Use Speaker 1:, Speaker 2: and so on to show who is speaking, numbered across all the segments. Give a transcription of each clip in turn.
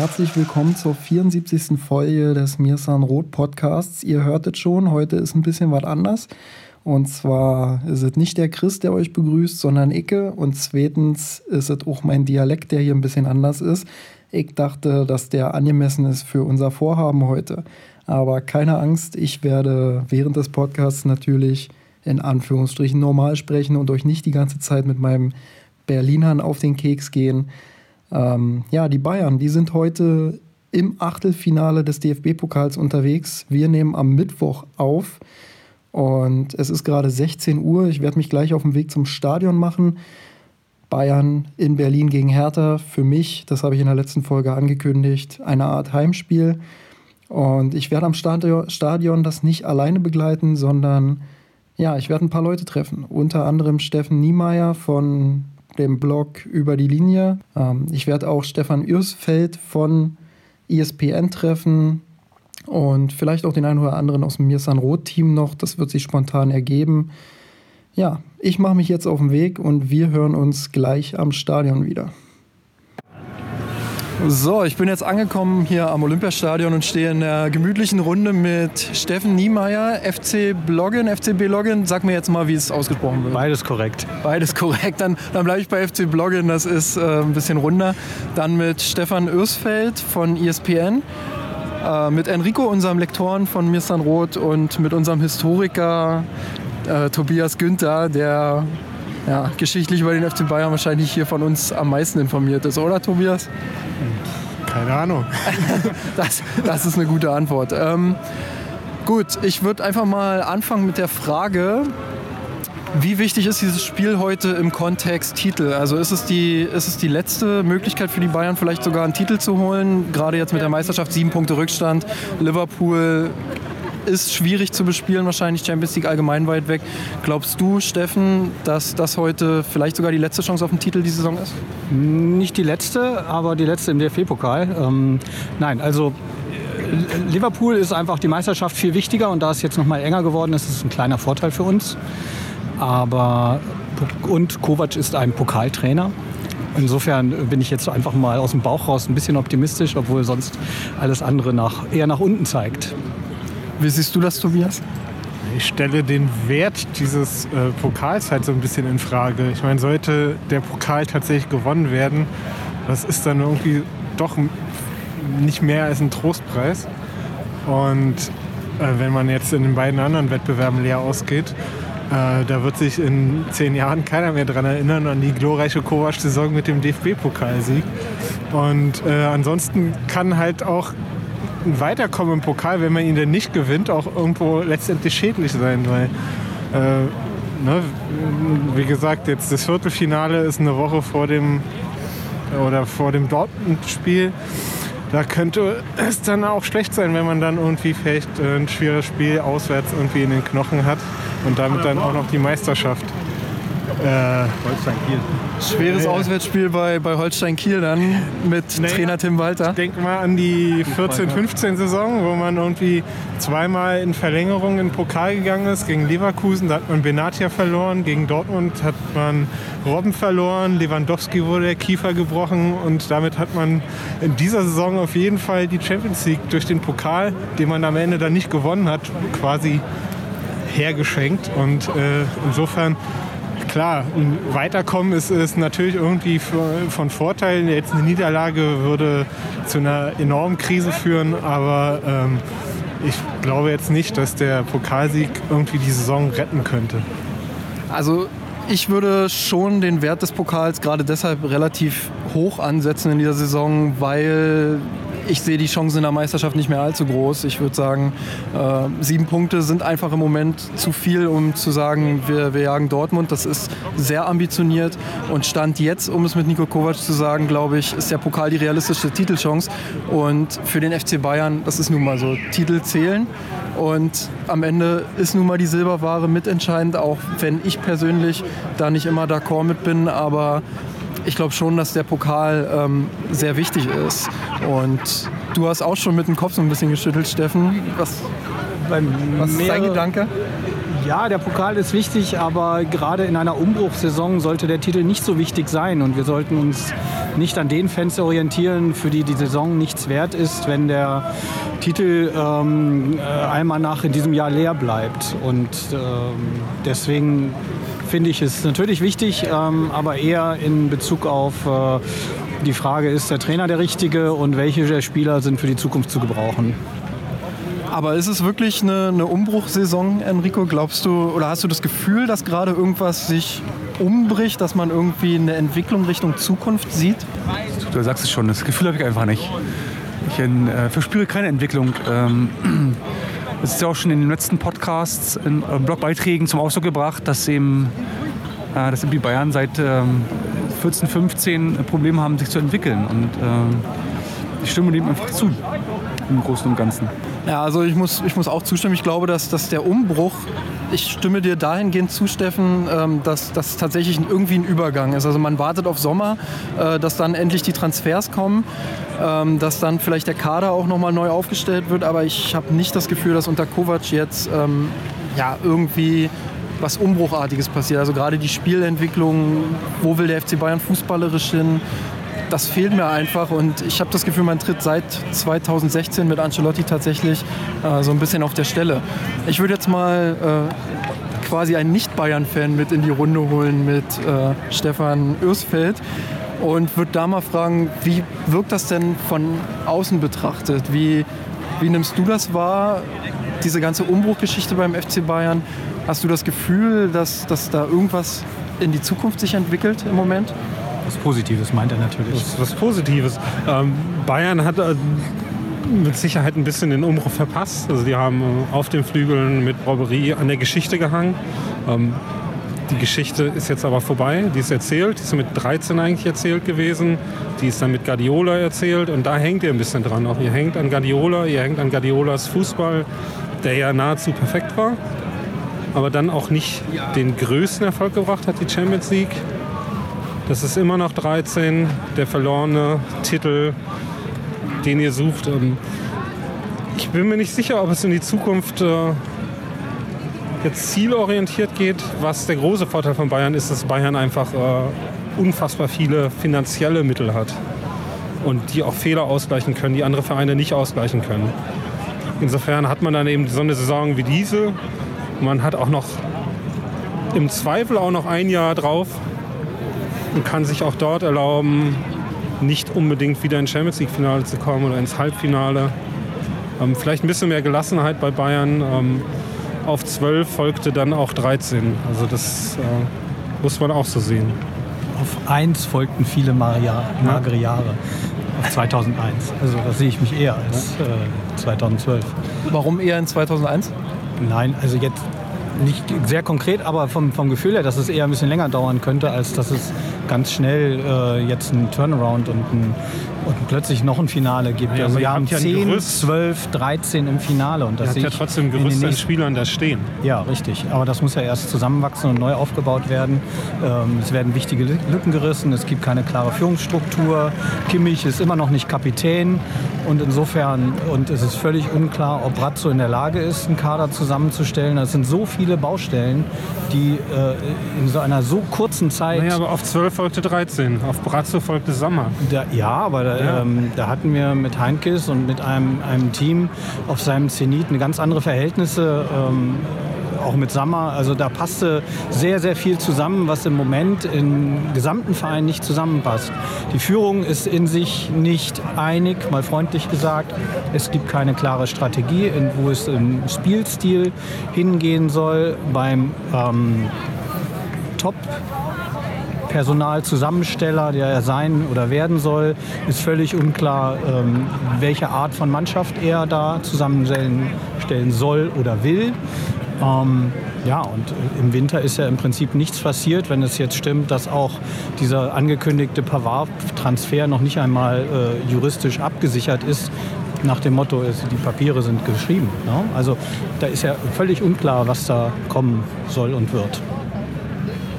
Speaker 1: Herzlich willkommen zur 74. Folge des Mirsan Rot Podcasts. Ihr hörtet schon, heute ist ein bisschen was anders. Und zwar ist es nicht der Chris, der euch begrüßt, sondern Icke. Und zweitens ist es auch mein Dialekt, der hier ein bisschen anders ist. Ich dachte, dass der angemessen ist für unser Vorhaben heute. Aber keine Angst, ich werde während des Podcasts natürlich in Anführungsstrichen normal sprechen und euch nicht die ganze Zeit mit meinem Berlinern auf den Keks gehen. Ähm, ja, die Bayern, die sind heute im Achtelfinale des DFB-Pokals unterwegs. Wir nehmen am Mittwoch auf und es ist gerade 16 Uhr. Ich werde mich gleich auf den Weg zum Stadion machen. Bayern in Berlin gegen Hertha. Für mich, das habe ich in der letzten Folge angekündigt, eine Art Heimspiel. Und ich werde am Stadion das nicht alleine begleiten, sondern ja, ich werde ein paar Leute treffen. Unter anderem Steffen Niemeyer von dem Blog über die Linie. Ähm, ich werde auch Stefan Ürsfeld von ESPN treffen und vielleicht auch den einen oder anderen aus dem Mirsan Roth-Team noch. Das wird sich spontan ergeben. Ja, ich mache mich jetzt auf den Weg und wir hören uns gleich am Stadion wieder. So, ich bin jetzt angekommen hier am Olympiastadion und stehe in der gemütlichen Runde mit Steffen Niemeyer, FC Bloggen, FCB Login. Sag mir jetzt mal, wie es ausgesprochen wird.
Speaker 2: Beides korrekt.
Speaker 1: Beides korrekt. Dann, dann bleibe ich bei FC Bloggen, das ist äh, ein bisschen runder. Dann mit Stefan Ösfeld von ESPN. Äh, mit Enrico, unserem Lektoren von Mirsan Roth und mit unserem Historiker äh, Tobias Günther, der ja, geschichtlich über den FC Bayern wahrscheinlich hier von uns am meisten informiert ist, oder Tobias?
Speaker 2: Keine Ahnung.
Speaker 1: das, das ist eine gute Antwort. Ähm, gut, ich würde einfach mal anfangen mit der Frage, wie wichtig ist dieses Spiel heute im Kontext Titel? Also ist es, die, ist es die letzte Möglichkeit für die Bayern, vielleicht sogar einen Titel zu holen? Gerade jetzt mit der Meisterschaft, sieben Punkte Rückstand. Liverpool ist schwierig zu bespielen, wahrscheinlich Champions League allgemein weit weg. Glaubst du, Steffen, dass das heute vielleicht sogar die letzte Chance auf den Titel die Saison ist?
Speaker 2: Nicht die letzte, aber die letzte im DFB-Pokal. Ähm, nein, also Liverpool ist einfach die Meisterschaft viel wichtiger und da es jetzt noch mal enger geworden ist, ist es ein kleiner Vorteil für uns. Aber und Kovac ist ein Pokaltrainer. Insofern bin ich jetzt einfach mal aus dem Bauch raus ein bisschen optimistisch, obwohl sonst alles andere nach, eher nach unten zeigt.
Speaker 1: Wie siehst du das, Tobias?
Speaker 3: Ich stelle den Wert dieses äh, Pokals halt so ein bisschen in Frage. Ich meine, sollte der Pokal tatsächlich gewonnen werden, das ist dann irgendwie doch nicht mehr als ein Trostpreis. Und äh, wenn man jetzt in den beiden anderen Wettbewerben leer ausgeht, äh, da wird sich in zehn Jahren keiner mehr daran erinnern an die glorreiche Kovac-Saison mit dem DFB-Pokalsieg. Und äh, ansonsten kann halt auch ein Weiterkommen im Pokal, wenn man ihn denn nicht gewinnt, auch irgendwo letztendlich schädlich sein, weil äh, ne, wie gesagt, jetzt das Viertelfinale ist eine Woche vor dem oder vor dem Dortmund-Spiel. Da könnte es dann auch schlecht sein, wenn man dann irgendwie vielleicht ein schweres Spiel auswärts irgendwie in den Knochen hat und damit dann auch noch die Meisterschaft.
Speaker 1: Äh, Holstein Kiel. Schweres ja. Auswärtsspiel bei, bei Holstein Kiel dann mit naja, Trainer Tim Walter.
Speaker 3: Ich denke mal an die 14-15-Saison, wo man irgendwie zweimal in Verlängerung in den Pokal gegangen ist. Gegen Leverkusen, da hat man Benatia verloren. Gegen Dortmund hat man Robben verloren. Lewandowski wurde der Kiefer gebrochen. Und damit hat man in dieser Saison auf jeden Fall die Champions League durch den Pokal, den man am Ende dann nicht gewonnen hat, quasi hergeschenkt. Und äh, insofern klar, ein Weiterkommen ist, ist natürlich irgendwie von Vorteil. Jetzt eine Niederlage würde zu einer enormen Krise führen, aber ähm, ich glaube jetzt nicht, dass der Pokalsieg irgendwie die Saison retten könnte.
Speaker 1: Also ich würde schon den Wert des Pokals gerade deshalb relativ hoch ansetzen in dieser Saison, weil ich sehe die Chancen in der Meisterschaft nicht mehr allzu groß. Ich würde sagen, äh, sieben Punkte sind einfach im Moment zu viel, um zu sagen, wir, wir jagen Dortmund. Das ist sehr ambitioniert und Stand jetzt, um es mit Nico Kovac zu sagen, glaube ich, ist der Pokal die realistische Titelchance. Und für den FC Bayern, das ist nun mal so, Titel zählen. Und am Ende ist nun mal die Silberware mitentscheidend, auch wenn ich persönlich da nicht immer d'accord mit bin. Aber ich glaube schon, dass der Pokal ähm, sehr wichtig ist. Und du hast auch schon mit dem Kopf so ein bisschen geschüttelt, Steffen. Was, was ist dein Gedanke?
Speaker 2: Ja, der Pokal ist wichtig, aber gerade in einer Umbruchssaison sollte der Titel nicht so wichtig sein. Und wir sollten uns nicht an den Fans orientieren, für die die Saison nichts wert ist, wenn der Titel ähm, äh, einmal nach in diesem Jahr leer bleibt. Und ähm, deswegen finde ich es natürlich wichtig, ähm, aber eher in Bezug auf äh, die Frage, ist der Trainer der richtige und welche der Spieler sind für die Zukunft zu gebrauchen.
Speaker 1: Aber ist es wirklich eine, eine Umbruchsaison, Enrico? Glaubst du oder hast du das Gefühl, dass gerade irgendwas sich umbricht, dass man irgendwie eine Entwicklung Richtung Zukunft sieht?
Speaker 4: Du sagst es schon, das Gefühl habe ich einfach nicht. Ich äh, verspüre keine Entwicklung. Ähm, es ist ja auch schon in den letzten Podcasts, in äh, Blogbeiträgen zum Ausdruck gebracht, dass eben, äh, dass die Bayern seit ähm, 14, 15 Probleme haben, sich zu entwickeln. Und äh, ich stimme dem einfach zu, im Großen und Ganzen.
Speaker 1: Ja, also ich muss, ich muss auch zustimmen. Ich glaube, dass, dass der Umbruch, ich stimme dir dahingehend zu, Steffen, ähm, dass das tatsächlich irgendwie ein Übergang ist. Also man wartet auf Sommer, äh, dass dann endlich die Transfers kommen, ähm, dass dann vielleicht der Kader auch nochmal neu aufgestellt wird. Aber ich habe nicht das Gefühl, dass unter Kovac jetzt ähm, ja, irgendwie was Umbruchartiges passiert. Also gerade die Spielentwicklung, wo will der FC Bayern fußballerisch hin? das fehlt mir einfach und ich habe das Gefühl, man tritt seit 2016 mit Ancelotti tatsächlich äh, so ein bisschen auf der Stelle. Ich würde jetzt mal äh, quasi einen Nicht-Bayern-Fan mit in die Runde holen mit äh, Stefan Örsfeld und würde da mal fragen, wie wirkt das denn von außen betrachtet? Wie, wie nimmst du das wahr, diese ganze Umbruchgeschichte beim FC Bayern? Hast du das Gefühl, dass, dass da irgendwas in die Zukunft sich entwickelt im Moment?
Speaker 2: Was Positives meint er natürlich.
Speaker 5: Was, was Positives. Ähm, Bayern hat äh, mit Sicherheit ein bisschen den Umbruch verpasst. Also die haben äh, auf den Flügeln mit Robberie an der Geschichte gehangen. Ähm, die Geschichte ist jetzt aber vorbei, die ist erzählt, die ist mit 13 eigentlich erzählt gewesen, die ist dann mit Guardiola erzählt und da hängt ihr ein bisschen dran. Auch ihr hängt an Guardiola, ihr hängt an Guardiolas Fußball, der ja nahezu perfekt war, aber dann auch nicht den größten Erfolg gebracht hat, die Champions League. Das ist immer noch 13, der verlorene Titel, den ihr sucht. Ähm, ich bin mir nicht sicher, ob es in die Zukunft äh, jetzt zielorientiert geht. Was der große Vorteil von Bayern ist, dass Bayern einfach äh, unfassbar viele finanzielle Mittel hat und die auch Fehler ausgleichen können, die andere Vereine nicht ausgleichen können. Insofern hat man dann eben so eine Saison wie diese. Man hat auch noch im Zweifel auch noch ein Jahr drauf, und kann sich auch dort erlauben, nicht unbedingt wieder ins Champions League-Finale zu kommen oder ins Halbfinale. Ähm, vielleicht ein bisschen mehr Gelassenheit bei Bayern. Ähm, auf 12 folgte dann auch 13. Also das äh, muss man auch so sehen.
Speaker 2: Auf 1 folgten viele Maria, magere Jahre. Auf 2001. Also das sehe ich mich eher als äh, 2012.
Speaker 1: Warum eher in 2001?
Speaker 2: Nein, also jetzt nicht sehr konkret, aber vom, vom Gefühl her, dass es eher ein bisschen länger dauern könnte, als dass es ganz schnell äh, jetzt ein Turnaround und, ein, und plötzlich noch ein Finale gibt.
Speaker 5: Ja,
Speaker 2: also
Speaker 5: wir
Speaker 2: haben
Speaker 5: ja
Speaker 2: 10, 12, 13 im Finale. Und das
Speaker 5: hat ja trotzdem Gerüst an Spielern da stehen.
Speaker 2: Ja, richtig. Aber das muss ja erst zusammenwachsen und neu aufgebaut werden. Ähm, es werden wichtige Lücken gerissen. Es gibt keine klare Führungsstruktur. Kimmich ist immer noch nicht Kapitän. Und insofern, und es ist völlig unklar, ob Brazzo in der Lage ist, einen Kader zusammenzustellen. Es sind so viele Baustellen, die äh, in so einer so kurzen Zeit.
Speaker 5: Naja, aber auf 12 folgte 13, auf Brazzo folgte Sommer.
Speaker 2: Da, ja, aber da, ja. Ähm, da, hatten wir mit Heinkes und mit einem, einem Team auf seinem Zenit eine ganz andere Verhältnisse. Ähm, auch mit Sammer. Also da passte sehr, sehr viel zusammen, was im Moment im gesamten Verein nicht zusammenpasst. Die Führung ist in sich nicht einig, mal freundlich gesagt. Es gibt keine klare Strategie, wo es im Spielstil hingehen soll. Beim ähm, Top Personalzusammensteller, der er sein oder werden soll, ist völlig unklar, ähm, welche Art von Mannschaft er da zusammenstellen stellen soll oder will. Ähm, ja, und im Winter ist ja im Prinzip nichts passiert, wenn es jetzt stimmt, dass auch dieser angekündigte Pavard-Transfer noch nicht einmal äh, juristisch abgesichert ist. Nach dem Motto, die Papiere sind geschrieben. Ne? Also da ist ja völlig unklar, was da kommen soll und wird.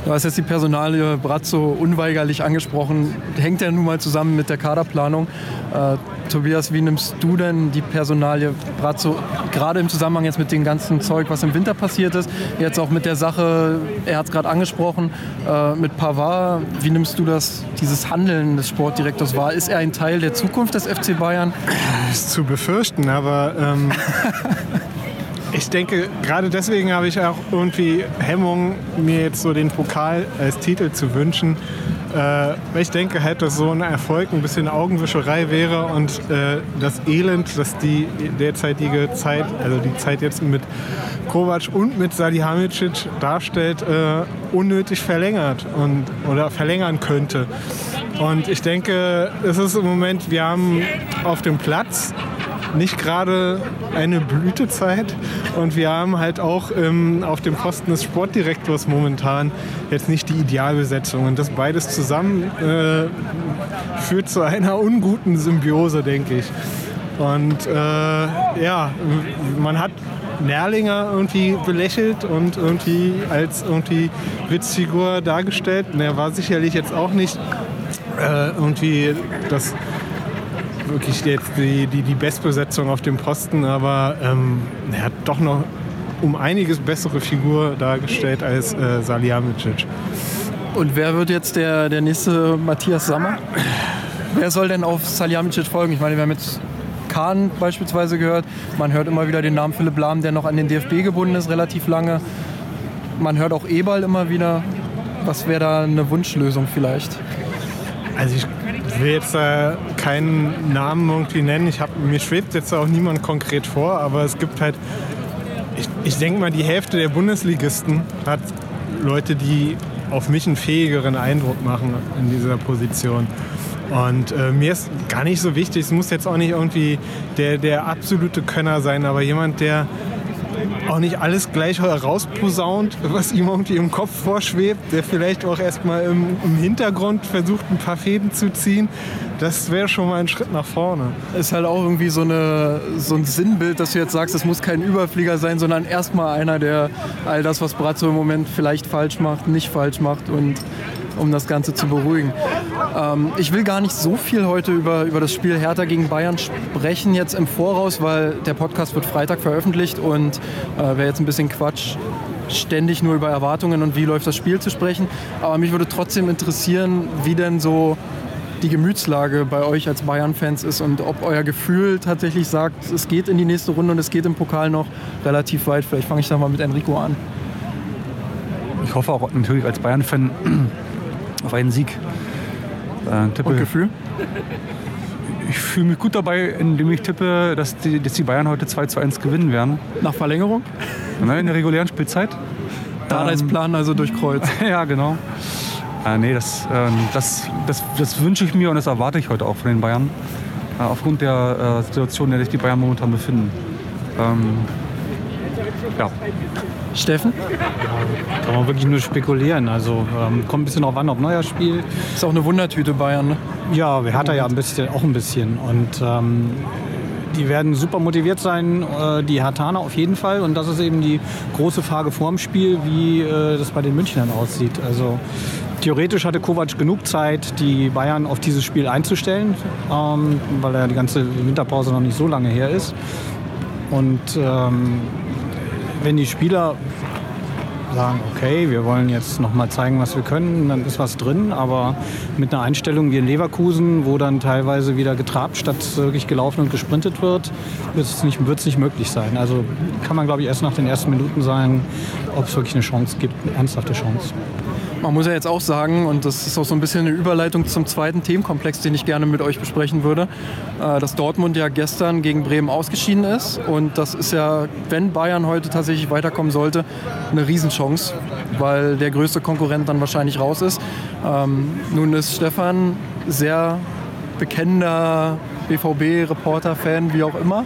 Speaker 1: Du hast jetzt die Personalie Brazzo unweigerlich angesprochen. Hängt ja nun mal zusammen mit der Kaderplanung. Äh, Tobias, wie nimmst du denn die Personalie Brazzo gerade im Zusammenhang jetzt mit dem ganzen Zeug, was im Winter passiert ist? Jetzt auch mit der Sache, er hat es gerade angesprochen, äh, mit Pavard. Wie nimmst du das, dieses Handeln des Sportdirektors wahr? Ist er ein Teil der Zukunft des FC Bayern?
Speaker 3: Das ist zu befürchten, aber ähm, ich denke, gerade deswegen habe ich auch irgendwie Hemmung, mir jetzt so den Pokal als Titel zu wünschen. Äh, ich denke halt, dass so ein Erfolg ein bisschen Augenwischerei wäre und äh, das Elend, das die derzeitige Zeit, also die Zeit jetzt mit Kovac und mit Salihamidzic darstellt, äh, unnötig verlängert und, oder verlängern könnte. Und ich denke, es ist im Moment, wir haben auf dem Platz nicht gerade eine Blütezeit. Und wir haben halt auch ähm, auf dem Posten des Sportdirektors momentan jetzt nicht die Idealbesetzung. Und das beides zusammen äh, führt zu einer unguten Symbiose, denke ich. Und äh, ja, man hat Nerlinger irgendwie belächelt und irgendwie als irgendwie Witzfigur dargestellt. Und er war sicherlich jetzt auch nicht äh, irgendwie das wirklich jetzt die, die, die Bestbesetzung auf dem Posten, aber ähm, er hat doch noch um einiges bessere Figur dargestellt als äh, Salihamidzic.
Speaker 1: Und wer wird jetzt der, der nächste Matthias Sammer? Wer soll denn auf Salihamidzic folgen? Ich meine, wir haben jetzt Kahn beispielsweise gehört. Man hört immer wieder den Namen Philipp Lahm, der noch an den DFB gebunden ist, relativ lange. Man hört auch Eberl immer wieder. Was wäre da eine Wunschlösung vielleicht?
Speaker 3: Also ich will jetzt äh, keinen Namen irgendwie nennen. Ich hab, mir schwebt jetzt auch niemand konkret vor, aber es gibt halt, ich, ich denke mal, die Hälfte der Bundesligisten hat Leute, die auf mich einen fähigeren Eindruck machen in dieser Position. Und äh, mir ist gar nicht so wichtig, es muss jetzt auch nicht irgendwie der, der absolute Könner sein, aber jemand, der auch nicht alles gleich herausposaunt, was ihm irgendwie im Kopf vorschwebt, der vielleicht auch erstmal im, im Hintergrund versucht, ein paar Fäden zu ziehen. Das wäre schon mal ein Schritt nach vorne.
Speaker 1: Ist halt auch irgendwie so, eine, so ein Sinnbild, dass du jetzt sagst, es muss kein Überflieger sein, sondern erstmal einer, der all das, was Brazzo im Moment vielleicht falsch macht, nicht falsch macht und um das Ganze zu beruhigen. Ähm, ich will gar nicht so viel heute über, über das Spiel Hertha gegen Bayern sprechen jetzt im Voraus, weil der Podcast wird Freitag veröffentlicht und äh, wäre jetzt ein bisschen Quatsch, ständig nur über Erwartungen und wie läuft das Spiel zu sprechen. Aber mich würde trotzdem interessieren, wie denn so die Gemütslage bei euch als Bayern-Fans ist und ob euer Gefühl tatsächlich sagt, es geht in die nächste Runde und es geht im Pokal noch relativ weit. Vielleicht fange ich da mal mit Enrico an.
Speaker 4: Ich hoffe auch natürlich als Bayern-Fan auf einen Sieg.
Speaker 1: Äh, tippe, Und Gefühl?
Speaker 4: Ich fühle mich gut dabei, indem ich tippe, dass die, dass die Bayern heute 2 zu 1 gewinnen werden.
Speaker 1: Nach Verlängerung?
Speaker 4: Nein, in der regulären Spielzeit.
Speaker 1: Plan also durch Kreuz.
Speaker 4: ja, genau. Äh, nee, das, äh, das, das, das wünsche ich mir und das erwarte ich heute auch von den Bayern. Äh, aufgrund der äh, Situation, in der sich die Bayern momentan befinden. Ähm,
Speaker 1: ja. Steffen?
Speaker 2: Ja, kann man wirklich nur spekulieren. Also ähm, kommt ein bisschen darauf an, ob neuer Spiel.
Speaker 1: Ist auch eine Wundertüte Bayern, ne?
Speaker 2: Ja, hat er ja ein bisschen, auch ein bisschen. Und ähm, die werden super motiviert sein, äh, die Hartaner auf jeden Fall. Und das ist eben die große Frage vorm Spiel, wie äh, das bei den Münchnern aussieht. Also theoretisch hatte Kovac genug Zeit, die Bayern auf dieses Spiel einzustellen, ähm, weil er die ganze Winterpause noch nicht so lange her ist. Und ähm, wenn die Spieler sagen, okay, wir wollen jetzt noch mal zeigen, was wir können, dann ist was drin. Aber mit einer Einstellung wie in Leverkusen, wo dann teilweise wieder getrabt statt wirklich gelaufen und gesprintet wird, wird es nicht, wird es nicht möglich sein. Also kann man, glaube ich, erst nach den ersten Minuten sagen, ob es wirklich eine Chance gibt, eine ernsthafte Chance.
Speaker 1: Man muss ja jetzt auch sagen, und das ist auch so ein bisschen eine Überleitung zum zweiten Themenkomplex, den ich gerne mit euch besprechen würde, äh, dass Dortmund ja gestern gegen Bremen ausgeschieden ist. Und das ist ja, wenn Bayern heute tatsächlich weiterkommen sollte, eine Riesenchance, weil der größte Konkurrent dann wahrscheinlich raus ist. Ähm, nun ist Stefan sehr bekennender BVB-Reporter, Fan, wie auch immer.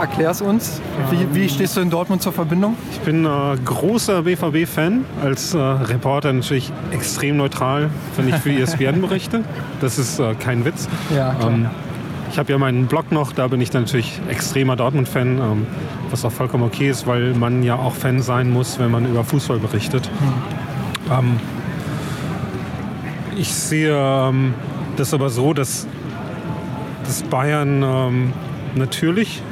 Speaker 1: Erklär's uns. Wie, wie, stehst du in Dortmund zur Verbindung?
Speaker 5: Ich bin äh, großer BVB-Fan. Als äh, Reporter natürlich extrem neutral, wenn ich für ESPN berichte. Das ist äh, kein Witz.
Speaker 1: Ja, ähm,
Speaker 5: ich habe ja meinen Blog noch, da bin ich natürlich extremer Dortmund-Fan, ähm, was auch vollkommen okay ist, weil man ja auch Fan sein muss, wenn man über Fußball berichtet. Hm. Ähm, ich sehe ähm, das aber so, dass, dass Bayern ähm, natürlich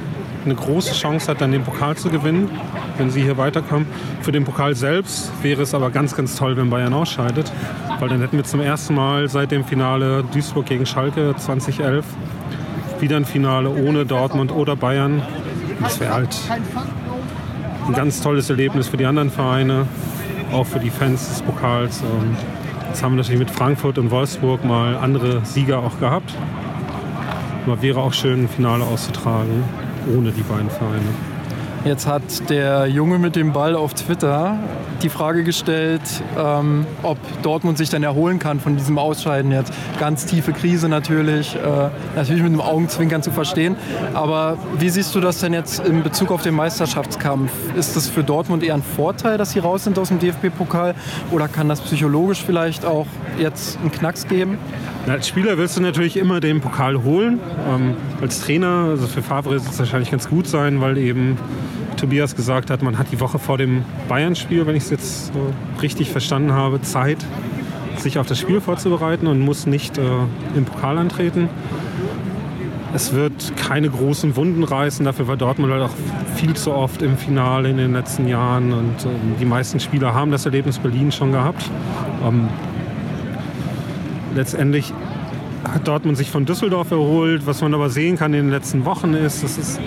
Speaker 5: eine große Chance hat, dann den Pokal zu gewinnen, wenn sie hier weiterkommen. Für den Pokal selbst wäre es aber ganz, ganz toll, wenn Bayern ausscheidet, weil dann hätten wir zum ersten Mal seit dem Finale Duisburg gegen Schalke 2011 wieder ein Finale ohne Dortmund oder Bayern. Das wäre halt ein ganz tolles Erlebnis für die anderen Vereine, auch für die Fans des Pokals. Jetzt haben wir natürlich mit Frankfurt und Wolfsburg mal andere Sieger auch gehabt. Aber wäre auch schön, ein Finale auszutragen ohne die beiden Vereine.
Speaker 1: Jetzt hat der Junge mit dem Ball auf Twitter die Frage gestellt, ähm, ob Dortmund sich dann erholen kann von diesem Ausscheiden jetzt. Ganz tiefe Krise natürlich, äh, natürlich mit einem Augenzwinkern zu verstehen. Aber wie siehst du das denn jetzt in Bezug auf den Meisterschaftskampf? Ist das für Dortmund eher ein Vorteil, dass sie raus sind aus dem DFB-Pokal? Oder kann das psychologisch vielleicht auch jetzt einen Knacks geben?
Speaker 5: Als Spieler willst du natürlich immer den Pokal holen. Ähm, als Trainer, also für Favre wird es wahrscheinlich ganz gut sein, weil eben Tobias gesagt hat, man hat die Woche vor dem Bayern-Spiel, wenn ich es jetzt so richtig verstanden habe, Zeit, sich auf das Spiel vorzubereiten und muss nicht äh, im Pokal antreten. Es wird keine großen Wunden reißen, dafür war Dortmund halt auch viel zu oft im Finale in den letzten Jahren und äh, die meisten Spieler haben das Erlebnis Berlin schon gehabt. Ähm, letztendlich hat Dortmund sich von Düsseldorf erholt. Was man aber sehen kann in den letzten Wochen ist, dass es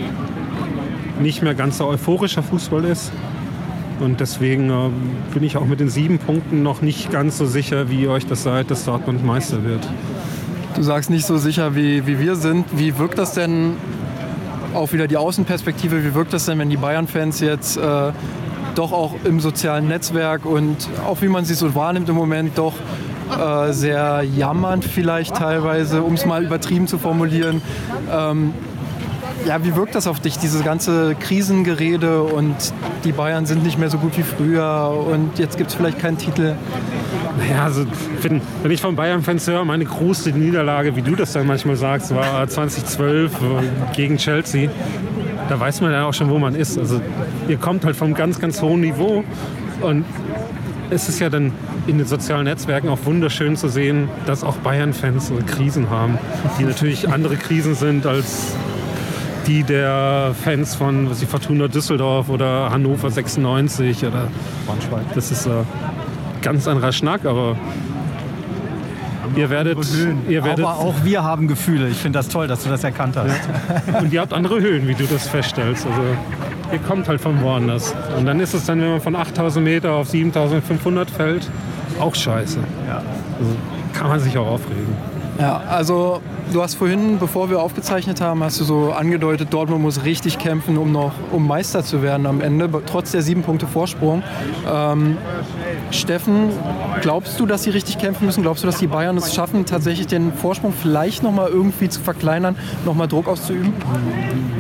Speaker 5: nicht mehr ganz so euphorischer Fußball ist. Und deswegen äh, bin ich auch mit den sieben Punkten noch nicht ganz so sicher, wie ihr euch das seid, dass Dortmund Meister wird.
Speaker 1: Du sagst nicht so sicher, wie, wie wir sind. Wie wirkt das denn, auch wieder die Außenperspektive, wie wirkt das denn, wenn die Bayern-Fans jetzt äh, doch auch im sozialen Netzwerk und auch wie man sie so wahrnimmt im Moment doch äh, sehr jammernd vielleicht teilweise, um es mal übertrieben zu formulieren. Ähm, ja, wie wirkt das auf dich, diese ganze Krisengerede und die Bayern sind nicht mehr so gut wie früher und jetzt gibt es vielleicht keinen Titel?
Speaker 5: Naja, also wenn, wenn ich von Bayern-Fans höre, meine große Niederlage, wie du das dann manchmal sagst, war 2012 äh, gegen Chelsea. Da weiß man ja auch schon, wo man ist. Also ihr kommt halt vom ganz, ganz hohen Niveau und es ist ja dann in den sozialen Netzwerken auch wunderschön zu sehen, dass auch Bayern-Fans Krisen haben, die natürlich andere Krisen sind als die der Fans von was die Fortuna Düsseldorf oder Hannover 96 oder Braunschweig. Das ist äh, ganz anderer Schnack, aber ihr werdet, ihr werdet.
Speaker 2: Aber auch wir haben Gefühle. Ich finde das toll, dass du das erkannt hast.
Speaker 5: Ja. Und ihr habt andere Höhen, wie du das feststellst. Also ihr kommt halt von woanders. Und dann ist es dann, wenn man von 8000 Meter auf 7500 fällt, auch scheiße. Ja. Also kann man sich auch aufregen.
Speaker 1: Ja, also du hast vorhin, bevor wir aufgezeichnet haben, hast du so angedeutet, Dortmund muss richtig kämpfen, um noch um Meister zu werden am Ende, trotz der sieben Punkte Vorsprung. Ähm, Steffen, glaubst du, dass sie richtig kämpfen müssen? Glaubst du, dass die Bayern es schaffen, tatsächlich den Vorsprung vielleicht noch mal irgendwie zu verkleinern, noch mal Druck auszuüben?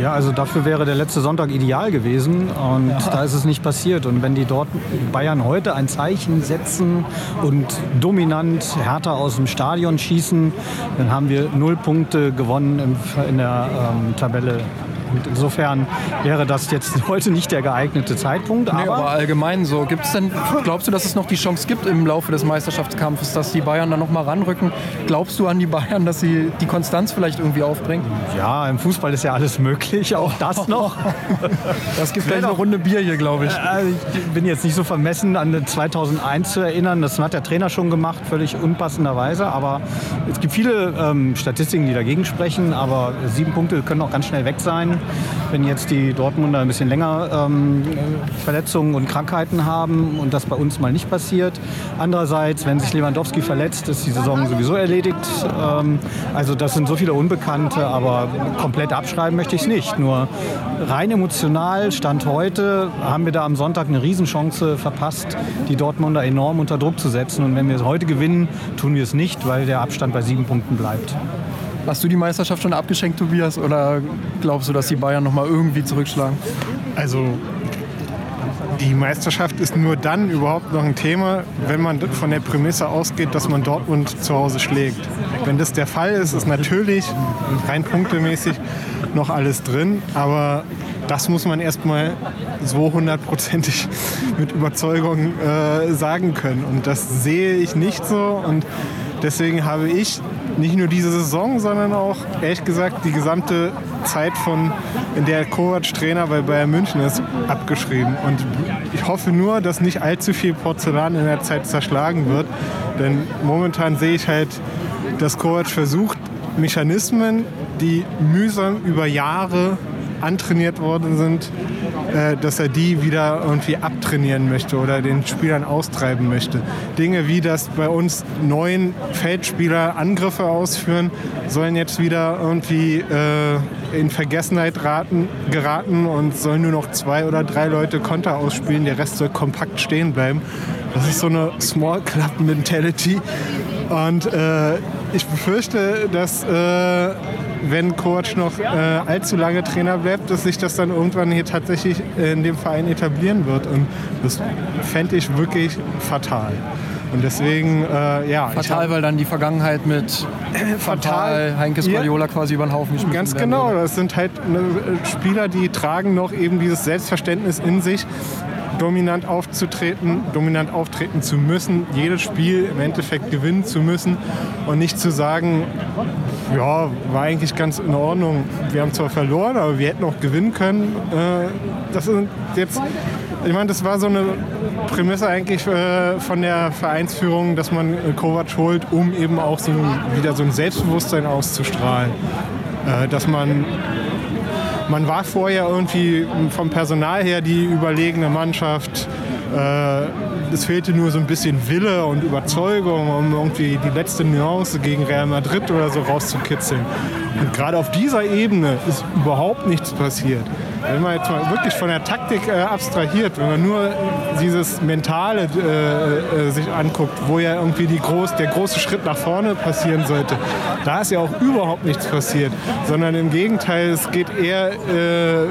Speaker 2: Ja, also dafür wäre der letzte Sonntag ideal gewesen und ja. da ist es nicht passiert. Und wenn die dort Bayern heute ein Zeichen setzen und dominant härter aus dem Stadion schießen, dann haben wir null Punkte gewonnen in der ähm, Tabelle und insofern wäre das jetzt heute nicht der geeignete Zeitpunkt.
Speaker 1: Aber, nee, aber allgemein so. Gibt's denn, glaubst du, dass es noch die Chance gibt im Laufe des Meisterschaftskampfes, dass die Bayern dann noch mal ranrücken? Glaubst du an die Bayern, dass sie die Konstanz vielleicht irgendwie aufbringen?
Speaker 2: Ja, im Fußball ist ja alles möglich, auch das noch.
Speaker 1: das gibt gleich eine Runde Bier hier, glaube ich.
Speaker 2: Äh, ich bin jetzt nicht so vermessen, an 2001 zu erinnern. Das hat der Trainer schon gemacht, völlig unpassenderweise. Aber es gibt viele ähm, Statistiken, die dagegen sprechen. Aber sieben Punkte können auch ganz schnell weg sein. Wenn jetzt die Dortmunder ein bisschen länger ähm, Verletzungen und Krankheiten haben und das bei uns mal nicht passiert. Andererseits, wenn sich Lewandowski verletzt, ist die Saison sowieso erledigt. Ähm, also das sind so viele Unbekannte, aber komplett abschreiben möchte ich es nicht. Nur rein emotional, Stand heute, haben wir da am Sonntag eine Riesenchance verpasst, die Dortmunder enorm unter Druck zu setzen. Und wenn wir es heute gewinnen, tun wir es nicht, weil der Abstand bei sieben Punkten bleibt.
Speaker 1: Hast du die Meisterschaft schon abgeschenkt, Tobias, oder glaubst du, dass die Bayern noch mal irgendwie zurückschlagen?
Speaker 3: Also die Meisterschaft ist nur dann überhaupt noch ein Thema, wenn man von der Prämisse ausgeht, dass man Dortmund zu Hause schlägt. Wenn das der Fall ist, ist natürlich rein punktemäßig noch alles drin, aber das muss man erstmal so hundertprozentig mit Überzeugung äh, sagen können. Und das sehe ich nicht so. Und deswegen habe ich nicht nur diese Saison, sondern auch, ehrlich gesagt, die gesamte Zeit von, in der Kovac Trainer bei Bayern München ist, abgeschrieben. Und ich hoffe nur, dass nicht allzu viel Porzellan in der Zeit zerschlagen wird. Denn momentan sehe ich halt, dass Kovac versucht, Mechanismen, die mühsam über Jahre antrainiert worden sind, äh, dass er die wieder irgendwie abtrainieren möchte oder den Spielern austreiben möchte. Dinge wie, dass bei uns neun Feldspieler Angriffe ausführen, sollen jetzt wieder irgendwie äh, in Vergessenheit raten, geraten und sollen nur noch zwei oder drei Leute Konter ausspielen, der Rest soll kompakt stehen bleiben. Das ist so eine Small Club Mentality. Und äh, ich befürchte, dass äh, wenn Kovac noch äh, allzu lange Trainer bleibt, dass sich das dann irgendwann hier tatsächlich in dem Verein etablieren wird. Und das fände ich wirklich fatal. Und deswegen, äh, ja.
Speaker 1: Fatal, weil dann die Vergangenheit mit fatal Heinkes Guardiola ja, quasi über den Haufen geschmissen
Speaker 3: Ganz genau. Das sind halt ne, Spieler, die tragen noch eben dieses Selbstverständnis in sich, dominant aufzutreten, dominant auftreten zu müssen, jedes Spiel im Endeffekt gewinnen zu müssen und nicht zu sagen, ja, war eigentlich ganz in Ordnung. Wir haben zwar verloren, aber wir hätten auch gewinnen können. Äh, das ist jetzt, ich meine, das war so eine Prämisse eigentlich äh, von der Vereinsführung, dass man Kovac holt, um eben auch so wieder so ein Selbstbewusstsein auszustrahlen. Äh, dass man man war vorher irgendwie vom Personal her die überlegene Mannschaft. Äh, es fehlte nur so ein bisschen Wille und Überzeugung, um irgendwie die letzte Nuance gegen Real Madrid oder so rauszukitzeln. Und gerade auf dieser Ebene ist überhaupt nichts passiert. Wenn man jetzt mal wirklich von der Taktik äh, abstrahiert, wenn man nur dieses Mentale äh, äh, sich anguckt, wo ja irgendwie groß, der große Schritt nach vorne passieren sollte, da ist ja auch überhaupt nichts passiert, sondern im Gegenteil, es geht eher äh,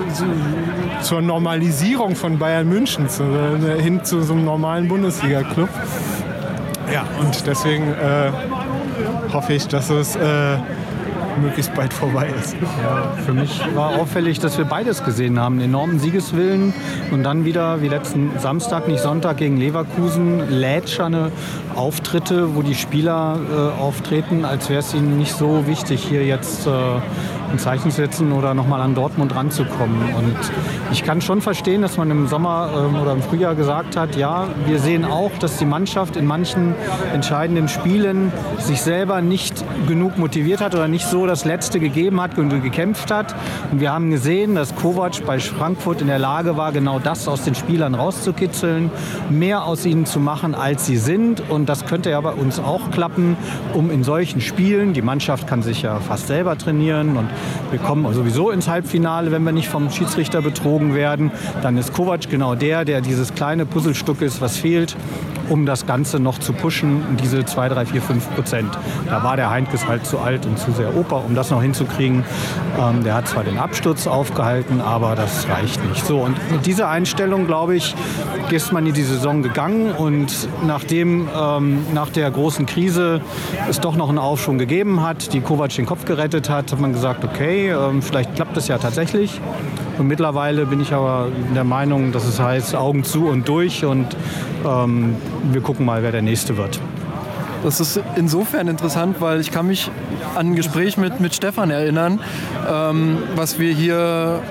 Speaker 3: zur Normalisierung von Bayern München, zu, äh, hin zu so einem normalen Bundesliga-Club. Ja, und deswegen äh, hoffe ich, dass es möglichst bald vorbei ist.
Speaker 2: Ja, für mich war auffällig, dass wir beides gesehen haben. Einen enormen Siegeswillen und dann wieder, wie letzten Samstag, nicht Sonntag, gegen Leverkusen, lätscherne Auftritte, wo die Spieler äh, auftreten, als wäre es ihnen nicht so wichtig, hier jetzt äh, ein Zeichen setzen oder nochmal an Dortmund ranzukommen. Und ich kann schon verstehen, dass man im Sommer ähm, oder im Frühjahr gesagt hat, ja, wir sehen auch, dass die Mannschaft in manchen entscheidenden Spielen sich selber nicht genug motiviert hat oder nicht so das Letzte gegeben hat und gekämpft hat. Und wir haben gesehen, dass Kovac bei Frankfurt in der Lage war, genau das aus den Spielern rauszukitzeln, mehr aus ihnen zu machen, als sie sind. Und das könnte ja bei uns auch klappen, um in solchen Spielen, die Mannschaft kann sich ja fast selber trainieren und wir kommen sowieso ins Halbfinale, wenn wir nicht vom Schiedsrichter betrogen werden. Dann ist Kovac genau der, der dieses kleine Puzzlestück ist, was fehlt, um das Ganze noch zu pushen, diese 2, 3, 4, 5 Prozent. Da war der Heinkes halt zu alt und zu sehr Oper, um das noch hinzukriegen. Ähm, der hat zwar den Absturz aufgehalten, aber das reicht nicht. So, und mit dieser Einstellung, glaube ich, ist man in die Saison gegangen und nachdem ähm, nach der großen Krise es doch noch einen Aufschwung gegeben hat, die Kovac den Kopf gerettet hat, hat man gesagt, okay, ähm, vielleicht klappt es ja tatsächlich. Und mittlerweile bin ich aber der Meinung, dass es heißt Augen zu und durch und ähm, wir gucken mal, wer der Nächste wird.
Speaker 1: Das ist insofern interessant, weil ich kann mich an ein Gespräch mit, mit Stefan erinnern, ähm, was wir hier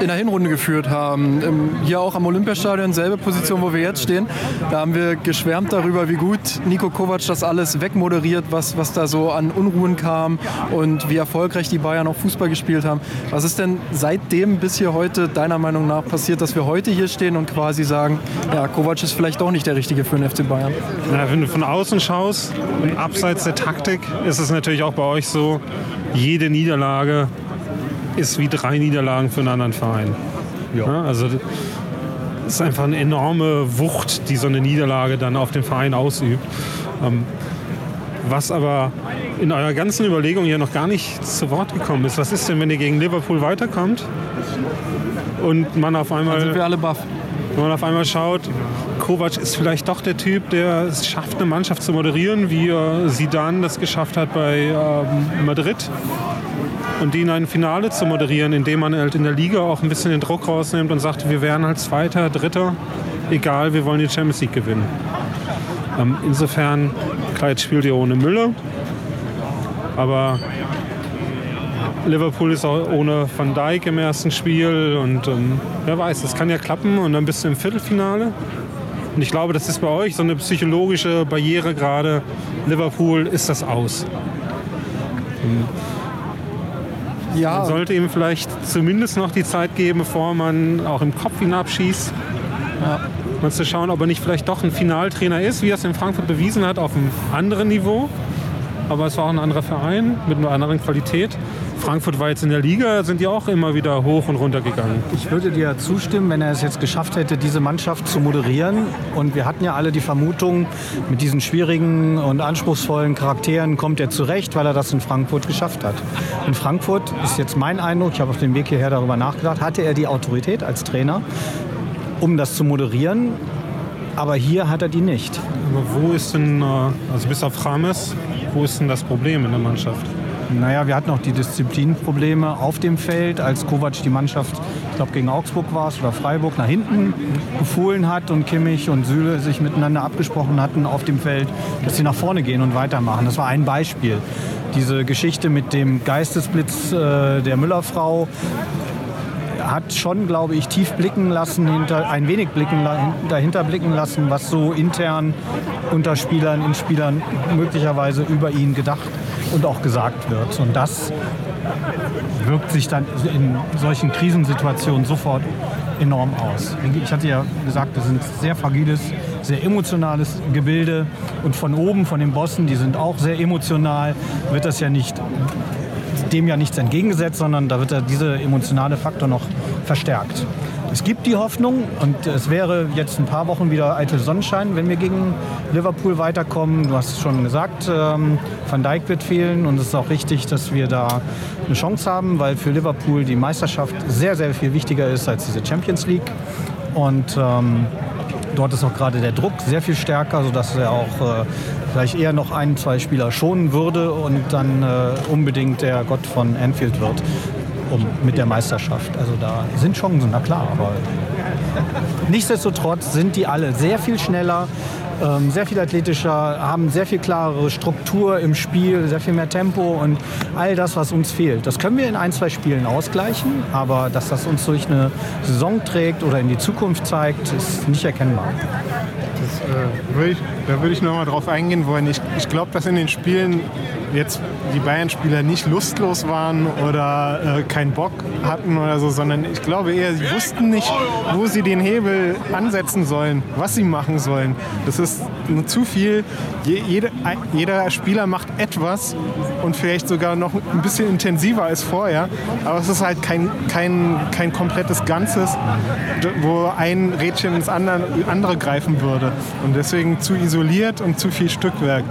Speaker 1: in der Hinrunde geführt haben. Ähm, hier auch am Olympiastadion, selbe Position, wo wir jetzt stehen. Da haben wir geschwärmt darüber, wie gut Nico Kovac das alles wegmoderiert, was, was da so an Unruhen kam und wie erfolgreich die Bayern auch Fußball gespielt haben. Was ist denn seitdem bis hier heute deiner Meinung nach passiert, dass wir heute hier stehen und quasi sagen, ja, Kovac ist vielleicht doch nicht der Richtige für den FC Bayern?
Speaker 5: Na, wenn du von außen schaust, abseits der Taktik, ist es natürlich auch bei euch so, jede Niederlage ist wie drei Niederlagen für einen anderen Verein. Ja. Also es ist einfach eine enorme Wucht, die so eine Niederlage dann auf den Verein ausübt. Ähm, was aber in eurer ganzen Überlegung ja noch gar nicht zu Wort gekommen ist. Was ist denn, wenn ihr gegen Liverpool weiterkommt und man auf einmal...
Speaker 1: Dann sind wir alle baff.
Speaker 5: Wenn man auf einmal schaut, Kovac ist vielleicht doch der Typ, der es schafft, eine Mannschaft zu moderieren, wie äh, Zidane das geschafft hat bei ähm, Madrid. Und die in ein Finale zu moderieren, indem man halt in der Liga auch ein bisschen den Druck rausnimmt und sagt, wir wären halt Zweiter, Dritter, egal, wir wollen die Champions League gewinnen. Ähm, insofern, klar, jetzt spielt ihr ohne Müller, aber Liverpool ist auch ohne Van Dijk im ersten Spiel und ähm, wer weiß, das kann ja klappen und dann bist du im Viertelfinale. Und ich glaube, das ist bei euch so eine psychologische Barriere gerade. Liverpool ist das aus. Ja. Man sollte ihm vielleicht zumindest noch die Zeit geben, bevor man auch im Kopf ihn abschießt. Ja. Mal zu schauen, ob er nicht vielleicht doch ein Finaltrainer ist, wie er es in Frankfurt bewiesen hat, auf einem anderen Niveau. Aber es war auch ein anderer Verein mit einer anderen Qualität. Frankfurt war jetzt in der Liga, sind die auch immer wieder hoch und runter gegangen.
Speaker 2: Ich würde dir zustimmen, wenn er es jetzt geschafft hätte, diese Mannschaft zu moderieren. Und wir hatten ja alle die Vermutung, mit diesen schwierigen und anspruchsvollen Charakteren kommt er zurecht, weil er das in Frankfurt geschafft hat. In Frankfurt ist jetzt mein Eindruck, ich habe auf dem Weg hierher darüber nachgedacht, hatte er die Autorität als Trainer, um das zu moderieren. Aber hier hat er die nicht.
Speaker 5: Aber wo ist denn, äh, also bis auf Rames, wo ist denn das Problem in der Mannschaft?
Speaker 2: Naja, wir hatten auch die Disziplinprobleme auf dem Feld, als Kovac die Mannschaft, ich glaube gegen Augsburg war es oder Freiburg, nach hinten befohlen hat und Kimmich und Süle sich miteinander abgesprochen hatten auf dem Feld, dass sie nach vorne gehen und weitermachen. Das war ein Beispiel. Diese Geschichte mit dem Geistesblitz äh, der Müllerfrau hat schon, glaube ich, tief blicken lassen, hinter, ein wenig blicken, dahinter blicken lassen, was so intern unter Spielern, in Spielern möglicherweise über ihn gedacht und auch gesagt wird. Und das wirkt sich dann in solchen Krisensituationen sofort enorm aus. Ich hatte ja gesagt, wir sind sehr fragiles, sehr emotionales Gebilde und von oben, von den Bossen, die sind auch sehr emotional, wird das ja nicht dem ja nichts entgegengesetzt, sondern da wird ja dieser emotionale Faktor noch verstärkt es gibt die Hoffnung und es wäre jetzt ein paar Wochen wieder eitel Sonnenschein, wenn wir gegen Liverpool weiterkommen. Du hast es schon gesagt, ähm, Van Dijk wird fehlen und es ist auch richtig, dass wir da eine Chance haben, weil für Liverpool die Meisterschaft sehr, sehr viel wichtiger ist als diese Champions League. Und ähm, dort ist auch gerade der Druck sehr viel stärker, sodass er auch äh, vielleicht eher noch ein, zwei Spieler schonen würde und dann äh, unbedingt der Gott von Anfield wird um mit der Meisterschaft. Also da sind Chancen, na klar, aber nichtsdestotrotz sind die alle sehr viel schneller, ähm, sehr viel athletischer, haben sehr viel klarere Struktur im Spiel, sehr viel mehr Tempo und all das, was uns fehlt. Das können wir in ein, zwei Spielen ausgleichen, aber dass das uns durch eine Saison trägt oder in die Zukunft zeigt, ist nicht erkennbar.
Speaker 5: Das, äh, würd ich, da würde ich noch mal drauf eingehen wollen. Ich, ich glaube, dass in den Spielen jetzt die Bayern-Spieler nicht lustlos waren oder äh, keinen Bock hatten oder so, sondern ich glaube eher, sie wussten nicht, wo sie den Hebel ansetzen sollen, was sie machen sollen. Das ist nur zu viel. Je, jede, jeder Spieler macht etwas und vielleicht sogar noch ein bisschen intensiver als vorher, aber es ist halt kein, kein, kein komplettes Ganzes, wo ein Rädchen ins andere, andere greifen würde. Und deswegen zu isoliert und zu viel Stückwerk.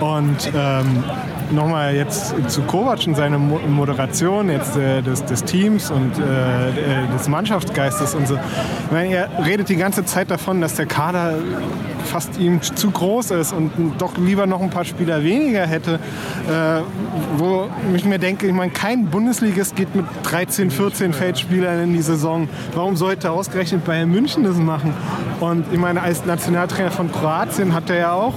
Speaker 5: Und ähm, nochmal jetzt zu Kovac und seine Moderation jetzt äh, des, des, Teams und äh, äh, des Mannschaftsgeistes und so. Ich meine, er redet die ganze Zeit davon, dass der Kader fast ihm zu groß ist und doch lieber noch ein paar Spieler weniger hätte, äh, wo ich mir denke, ich meine, kein Bundesligist geht mit 13, 14 Feldspielern in die Saison. Warum sollte ausgerechnet Bayern München das machen? Und ich meine, als Nationaltrainer von Kroatien hat er ja auch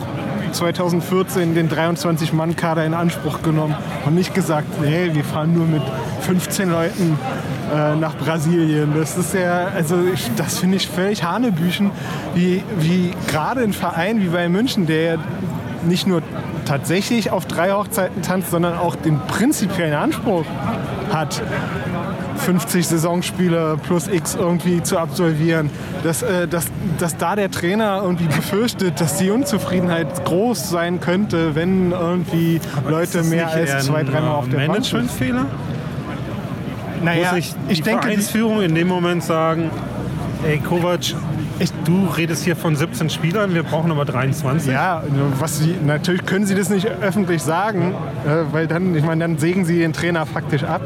Speaker 3: 2014 den 23-Mann-Kader in Anspruch genommen und nicht gesagt, hey, wir fahren nur mit 15 Leuten äh, nach Brasilien. Das ist ja, also ich, das finde ich völlig Hanebüchen, wie, wie gerade ein Verein wie bei München, der nicht nur tatsächlich auf drei Hochzeiten tanzt, sondern auch den prinzipiellen Anspruch hat, 50 Saisonspiele plus X irgendwie zu absolvieren, dass, äh, dass, dass da der Trainer irgendwie befürchtet, dass die Unzufriedenheit groß sein könnte, wenn irgendwie Leute mehr als zwei, dreimal auf der Bank sind.
Speaker 5: Managementfehler?
Speaker 3: Naja,
Speaker 5: Muss ich die
Speaker 3: ich denke, die,
Speaker 5: Vereinsführung in dem Moment sagen, ey Kovac, du redest hier von 17 Spielern, wir brauchen aber 23.
Speaker 3: Ja, was sie, natürlich können sie das nicht öffentlich sagen, äh, weil dann, ich meine, dann sägen sie den Trainer faktisch ab.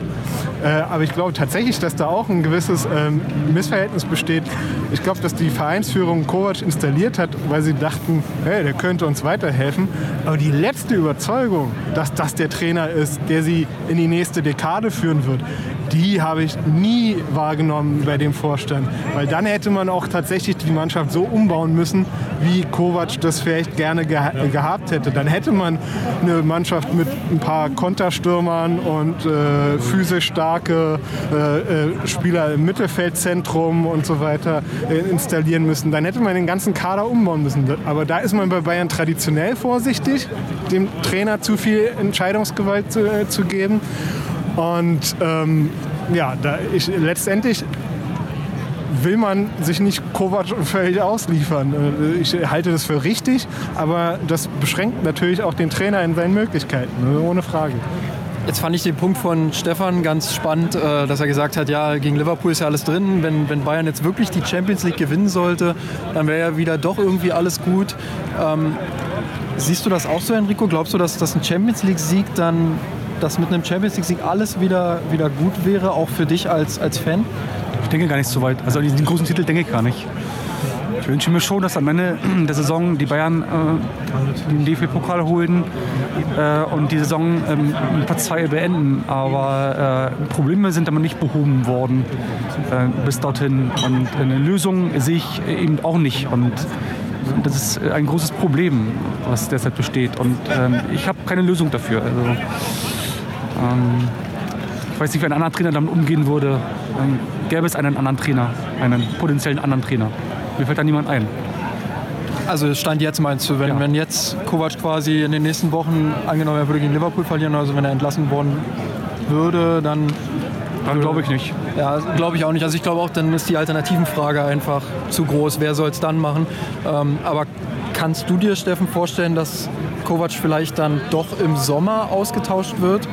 Speaker 3: Äh, aber ich glaube tatsächlich, dass da auch ein gewisses ähm, Missverhältnis besteht. Ich glaube, dass die Vereinsführung Kovac installiert hat, weil sie dachten, hey, der könnte uns weiterhelfen. Aber die letzte Überzeugung, dass das der Trainer ist, der sie in die nächste Dekade führen wird, die habe ich nie wahrgenommen bei dem Vorstand. Weil dann hätte man auch tatsächlich die Mannschaft so umbauen müssen, wie Kovac das vielleicht gerne geha gehabt hätte. Dann hätte man eine Mannschaft mit ein paar Konterstürmern und äh, physisch starke äh, äh, Spieler im Mittelfeldzentrum und so weiter äh, installieren müssen. Dann hätte man den ganzen Kader umbauen müssen. Aber da ist man bei Bayern traditionell vorsichtig, dem Trainer zu viel Entscheidungsgewalt zu, äh, zu geben. Und ähm, ja, da ich, letztendlich will man sich nicht Kovac völlig ausliefern. Äh, Ich halte das für richtig, aber das beschränkt natürlich auch den Trainer in seinen Möglichkeiten, ne, ohne Frage.
Speaker 1: Jetzt fand ich den Punkt von Stefan ganz spannend, äh, dass er gesagt hat, ja, gegen Liverpool ist ja alles drin. Wenn, wenn Bayern jetzt wirklich die Champions League gewinnen sollte, dann wäre ja wieder doch irgendwie alles gut. Ähm, siehst du das auch so, Enrico? Glaubst du, dass, dass ein Champions League-Sieg dann, dass mit einem Champions League-Sieg alles wieder, wieder gut wäre, auch für dich als, als Fan?
Speaker 4: Ich denke gar nicht so weit. Also an diesen großen Titel denke ich gar nicht. Ich wünsche mir schon, dass am Ende der Saison die Bayern äh, den DFB-Pokal holen äh, und die Saison ähm, Platz 2 beenden. Aber äh, Probleme sind aber nicht behoben worden äh, bis dorthin. Und eine Lösung sehe ich eben auch nicht. Und das ist ein großes Problem, was derzeit besteht. Und ähm, ich habe keine Lösung dafür. Also, ähm, ich weiß nicht, wie ein anderer Trainer damit umgehen würde. Ähm, gäbe es einen anderen Trainer, einen potenziellen anderen Trainer. Mir fällt da niemand ein.
Speaker 1: Also Stand jetzt meinst du, wenn,
Speaker 4: Ja.
Speaker 1: wenn jetzt Kovac quasi in den nächsten Wochen angenommen, er würde gegen Liverpool verlieren, also wenn er entlassen worden würde, dann
Speaker 4: Dann glaube ich nicht.
Speaker 1: Ja, glaube ich auch nicht. Also ich glaube auch, dann ist die Alternativenfrage einfach zu groß. Wer soll es dann machen? Ähm, aber kannst du dir, Steffen, vorstellen, dass Kovac vielleicht dann doch im Sommer ausgetauscht wird?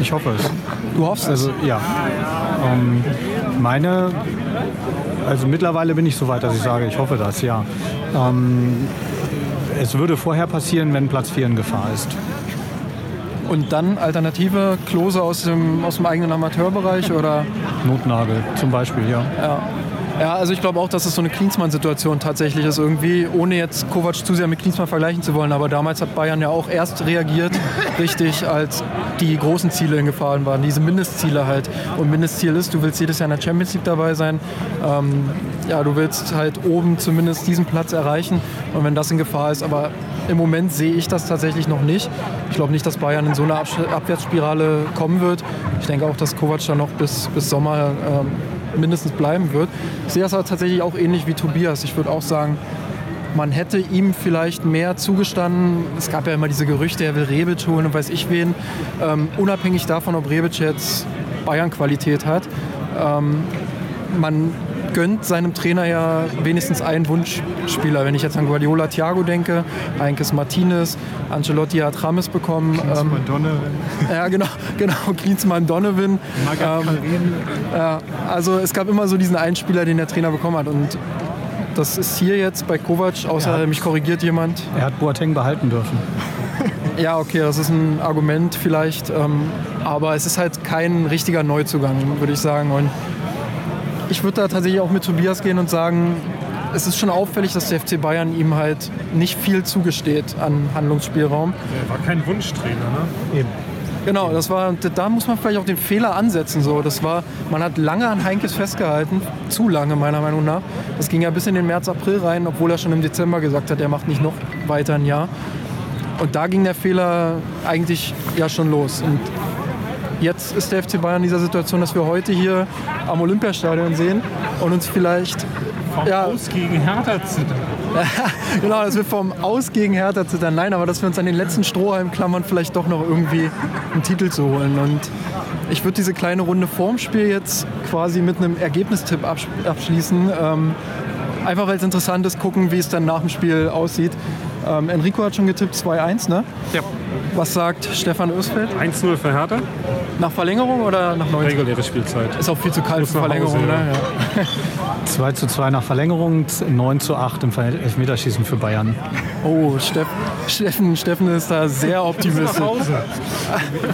Speaker 6: Ich hoffe es.
Speaker 1: Du hoffst es?
Speaker 6: Also ja. Ähm, meine, also mittlerweile bin ich so weit, dass ich sage, ich hoffe das, ja. Ähm, es würde vorher passieren, wenn Platz 4 in Gefahr ist.
Speaker 1: Und dann Alternative, Klose aus dem, aus dem eigenen Amateurbereich oder?
Speaker 6: Notnagel zum Beispiel, ja.
Speaker 1: Ja. Ja, also ich glaube auch, dass es so eine Klinsmann-Situation tatsächlich ist irgendwie, ohne jetzt Kovac zu sehr mit Klinsmann vergleichen zu wollen. Aber damals hat Bayern ja auch erst reagiert, richtig, als die großen Ziele in Gefahr waren, diese Mindestziele halt. Und Mindestziel ist, du willst jedes Jahr in der Champions League dabei sein. Ähm, ja, du willst halt oben zumindest diesen Platz erreichen. Und wenn das in Gefahr ist, aber im Moment sehe ich das tatsächlich noch nicht. Ich glaube nicht, dass Bayern in so eine Abwärtsspirale kommen wird. Ich denke auch, dass Kovac dann noch bis, bis Sommer ähm, mindestens bleiben wird. Ich sehe das aber tatsächlich auch ähnlich wie Tobias. Ich würde auch sagen, man hätte ihm vielleicht mehr zugestanden. Es gab ja immer diese Gerüchte, er will Rebic holen und weiß ich wen. Ähm, unabhängig davon, ob Rebic jetzt Bayern-Qualität hat. Ähm, man gönnt seinem Trainer ja wenigstens einen Wunschspieler. Wenn ich jetzt an Guardiola Thiago denke, Heinkes Martinez, Ancelotti hat Rames bekommen. Ähm, ja, genau, genau, Klinsmann Donovan. Ähm, ja, also es gab immer so diesen einen Spieler, den der Trainer bekommen hat. Und das ist hier jetzt bei Kovac, außer
Speaker 6: Ja.
Speaker 1: mich korrigiert jemand.
Speaker 6: Er hat Boateng behalten dürfen.
Speaker 1: Ja, okay, das ist ein Argument vielleicht. Ähm, aber es ist halt kein richtiger Neuzugang, würde ich sagen. Und ich würde da tatsächlich auch mit Tobias gehen und sagen, es ist schon auffällig, dass der FC Bayern ihm halt nicht viel zugesteht an Handlungsspielraum.
Speaker 5: Er war kein Wunschtrainer, ne?
Speaker 6: Eben.
Speaker 1: Genau, das war, da muss man vielleicht auch den Fehler ansetzen. So. Das war, man hat lange an Heinkes festgehalten, zu lange meiner Meinung nach. Das ging ja bis in den März, April rein, obwohl er schon im Dezember gesagt hat, er macht nicht noch weiter ein Jahr. Und da ging der Fehler eigentlich ja schon los. Und jetzt ist der FC Bayern in dieser Situation, dass wir heute hier am Olympiastadion sehen und uns vielleicht ja,
Speaker 5: Aus gegen Hertha zittern.
Speaker 1: genau, dass wir vom Aus gegen Hertha zittern. Nein, aber dass wir uns an den letzten Strohhalm klammern, vielleicht doch noch irgendwie einen Titel zu holen. Und ich würde diese kleine Runde vorm Spiel jetzt quasi mit einem Ergebnistipp absch abschließen. Ähm, einfach weil es interessant ist, gucken, wie es dann nach dem Spiel aussieht. Ähm, Enrico hat schon getippt 2-1, ne?
Speaker 5: Ja.
Speaker 1: Was sagt Stefan Ösfeld?
Speaker 5: 1-0 für Hertha.
Speaker 1: Nach Verlängerung oder nach 90?
Speaker 5: Reguläre Spielzeit.
Speaker 1: Ist auch viel zu kalt
Speaker 5: Muss
Speaker 1: für Verlängerung,
Speaker 5: Hause,
Speaker 1: ne? Ja.
Speaker 6: 2 zu 2 nach Verlängerung, 9 zu 8 im Elfmeterschießen für Bayern.
Speaker 1: Oh, Steff, Steffen, Steffen ist da sehr optimistisch.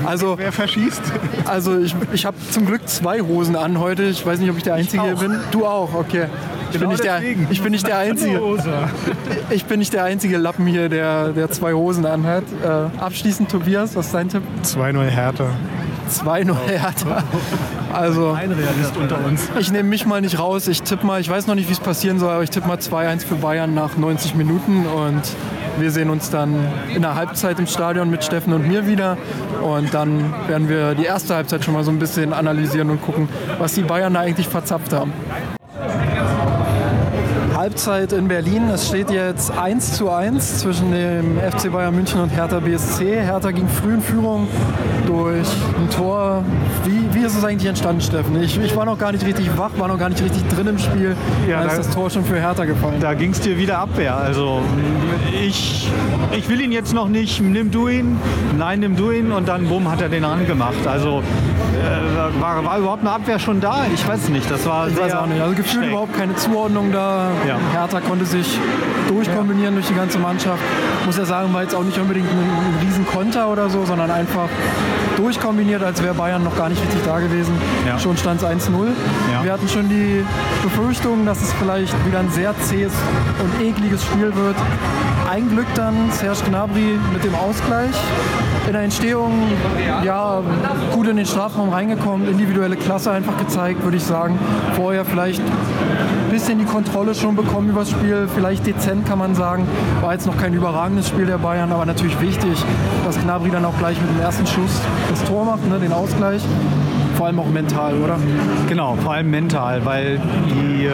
Speaker 1: Also,
Speaker 5: Wer verschießt?
Speaker 1: also ich, ich habe zum Glück zwei Hosen an heute. Ich weiß nicht, ob ich der Einzige hier bin. Du auch, okay. Ich bin, nicht der, ich bin nicht der Einzige. Ich bin nicht der einzige Lappen hier, der, der zwei Hosen anhat. Äh, abschließend, Tobias, was ist dein Tipp?
Speaker 5: 2-0 Hertha.
Speaker 1: 2-0 Hertha. Also,
Speaker 6: Ein Realist unter uns.
Speaker 1: ich nehme mich mal nicht raus. Ich tippe mal, ich weiß noch nicht, wie es passieren soll, aber ich tippe mal 2-1 für Bayern nach 90 Minuten und wir sehen uns dann in der Halbzeit im Stadion mit Steffen und mir wieder und dann werden wir die erste Halbzeit schon mal so ein bisschen analysieren und gucken, was die Bayern da eigentlich verzapft haben. Halbzeit in Berlin. Es steht jetzt 1 zu 1 zwischen dem FC Bayern München und Hertha BSC. Hertha ging früh in Führung durch ein Tor. Wie, wie ist es eigentlich entstanden, Steffen? Ich, ich war noch gar nicht richtig wach, war noch gar nicht richtig drin im Spiel.
Speaker 2: Ja,
Speaker 1: da ist
Speaker 2: da-
Speaker 1: das Tor schon für Hertha gefallen.
Speaker 2: Da ging es dir wieder Abwehr. Also ich, ich will ihn jetzt noch nicht, nimm du ihn, nein, nimm du ihn und dann bumm hat er den angemacht. Also äh, war, war überhaupt eine Abwehr schon da? Ich weiß es nicht. Das war
Speaker 1: Ich weiß auch nicht. Also gefühlt überhaupt keine Zuordnung da.
Speaker 2: Ja.
Speaker 1: Hertha konnte sich durchkombinieren durch die ganze Mannschaft. Muss ja sagen, war jetzt auch nicht unbedingt ein, ein Riesenkonter oder so, sondern einfach durchkombiniert, als wäre Bayern noch gar nicht richtig da gewesen.
Speaker 2: Ja.
Speaker 1: Schon stand es 1-0.
Speaker 2: Ja.
Speaker 1: Wir hatten schon die Befürchtung, dass es vielleicht wieder ein sehr zähes und ekliges Spiel wird. Ein Glück dann Serge Gnabry mit dem Ausgleich. In der Entstehung ja, gut in den Strafraum reingekommen, individuelle Klasse einfach gezeigt, würde ich sagen. Vorher vielleicht ein bisschen die Kontrolle schon bekommen über das Spiel, vielleicht dezent kann man sagen. War jetzt noch kein überragendes Spiel der Bayern, aber natürlich wichtig, dass Gnabry dann auch gleich mit dem ersten Schuss das Tor macht, ne, den Ausgleich. Vor allem auch mental, oder?
Speaker 2: Genau, vor allem mental, weil die äh,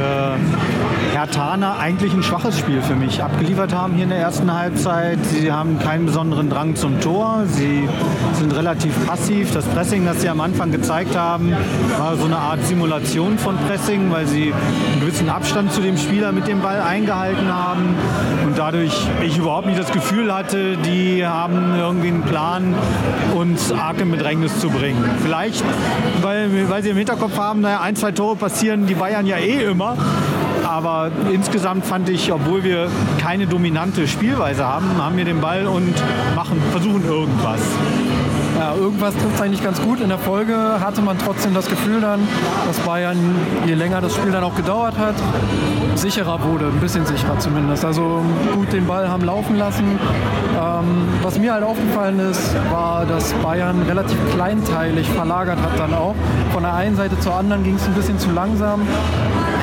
Speaker 2: Hertaner eigentlich ein schwaches Spiel für mich abgeliefert haben hier in der ersten Halbzeit. Sie haben keinen besonderen Drang zum Tor. Sie sind relativ passiv. Das Pressing, das sie am Anfang gezeigt haben, war so eine Art Simulation von Pressing, weil sie einen gewissen Abstand zu dem Spieler mit dem Ball eingehalten haben und dadurch ich überhaupt nicht das Gefühl hatte, die haben irgendwie einen Plan, uns arg in Bedrängnis zu bringen. Vielleicht, weil, weil sie im Hinterkopf haben, naja, ein, zwei Tore passieren die Bayern ja eh immer. Aber insgesamt fand ich, obwohl wir keine dominante Spielweise haben, haben wir den Ball und machen, versuchen irgendwas.
Speaker 1: Ja, irgendwas trifft eigentlich ganz gut. In der Folge hatte man trotzdem das Gefühl dann, dass Bayern, je länger das Spiel dann auch gedauert hat, sicherer wurde, ein bisschen sicherer zumindest. Also gut den Ball haben laufen lassen. Ähm, was mir halt aufgefallen ist, war, dass Bayern relativ kleinteilig verlagert hat dann auch. Von der einen Seite zur anderen ging es ein bisschen zu langsam.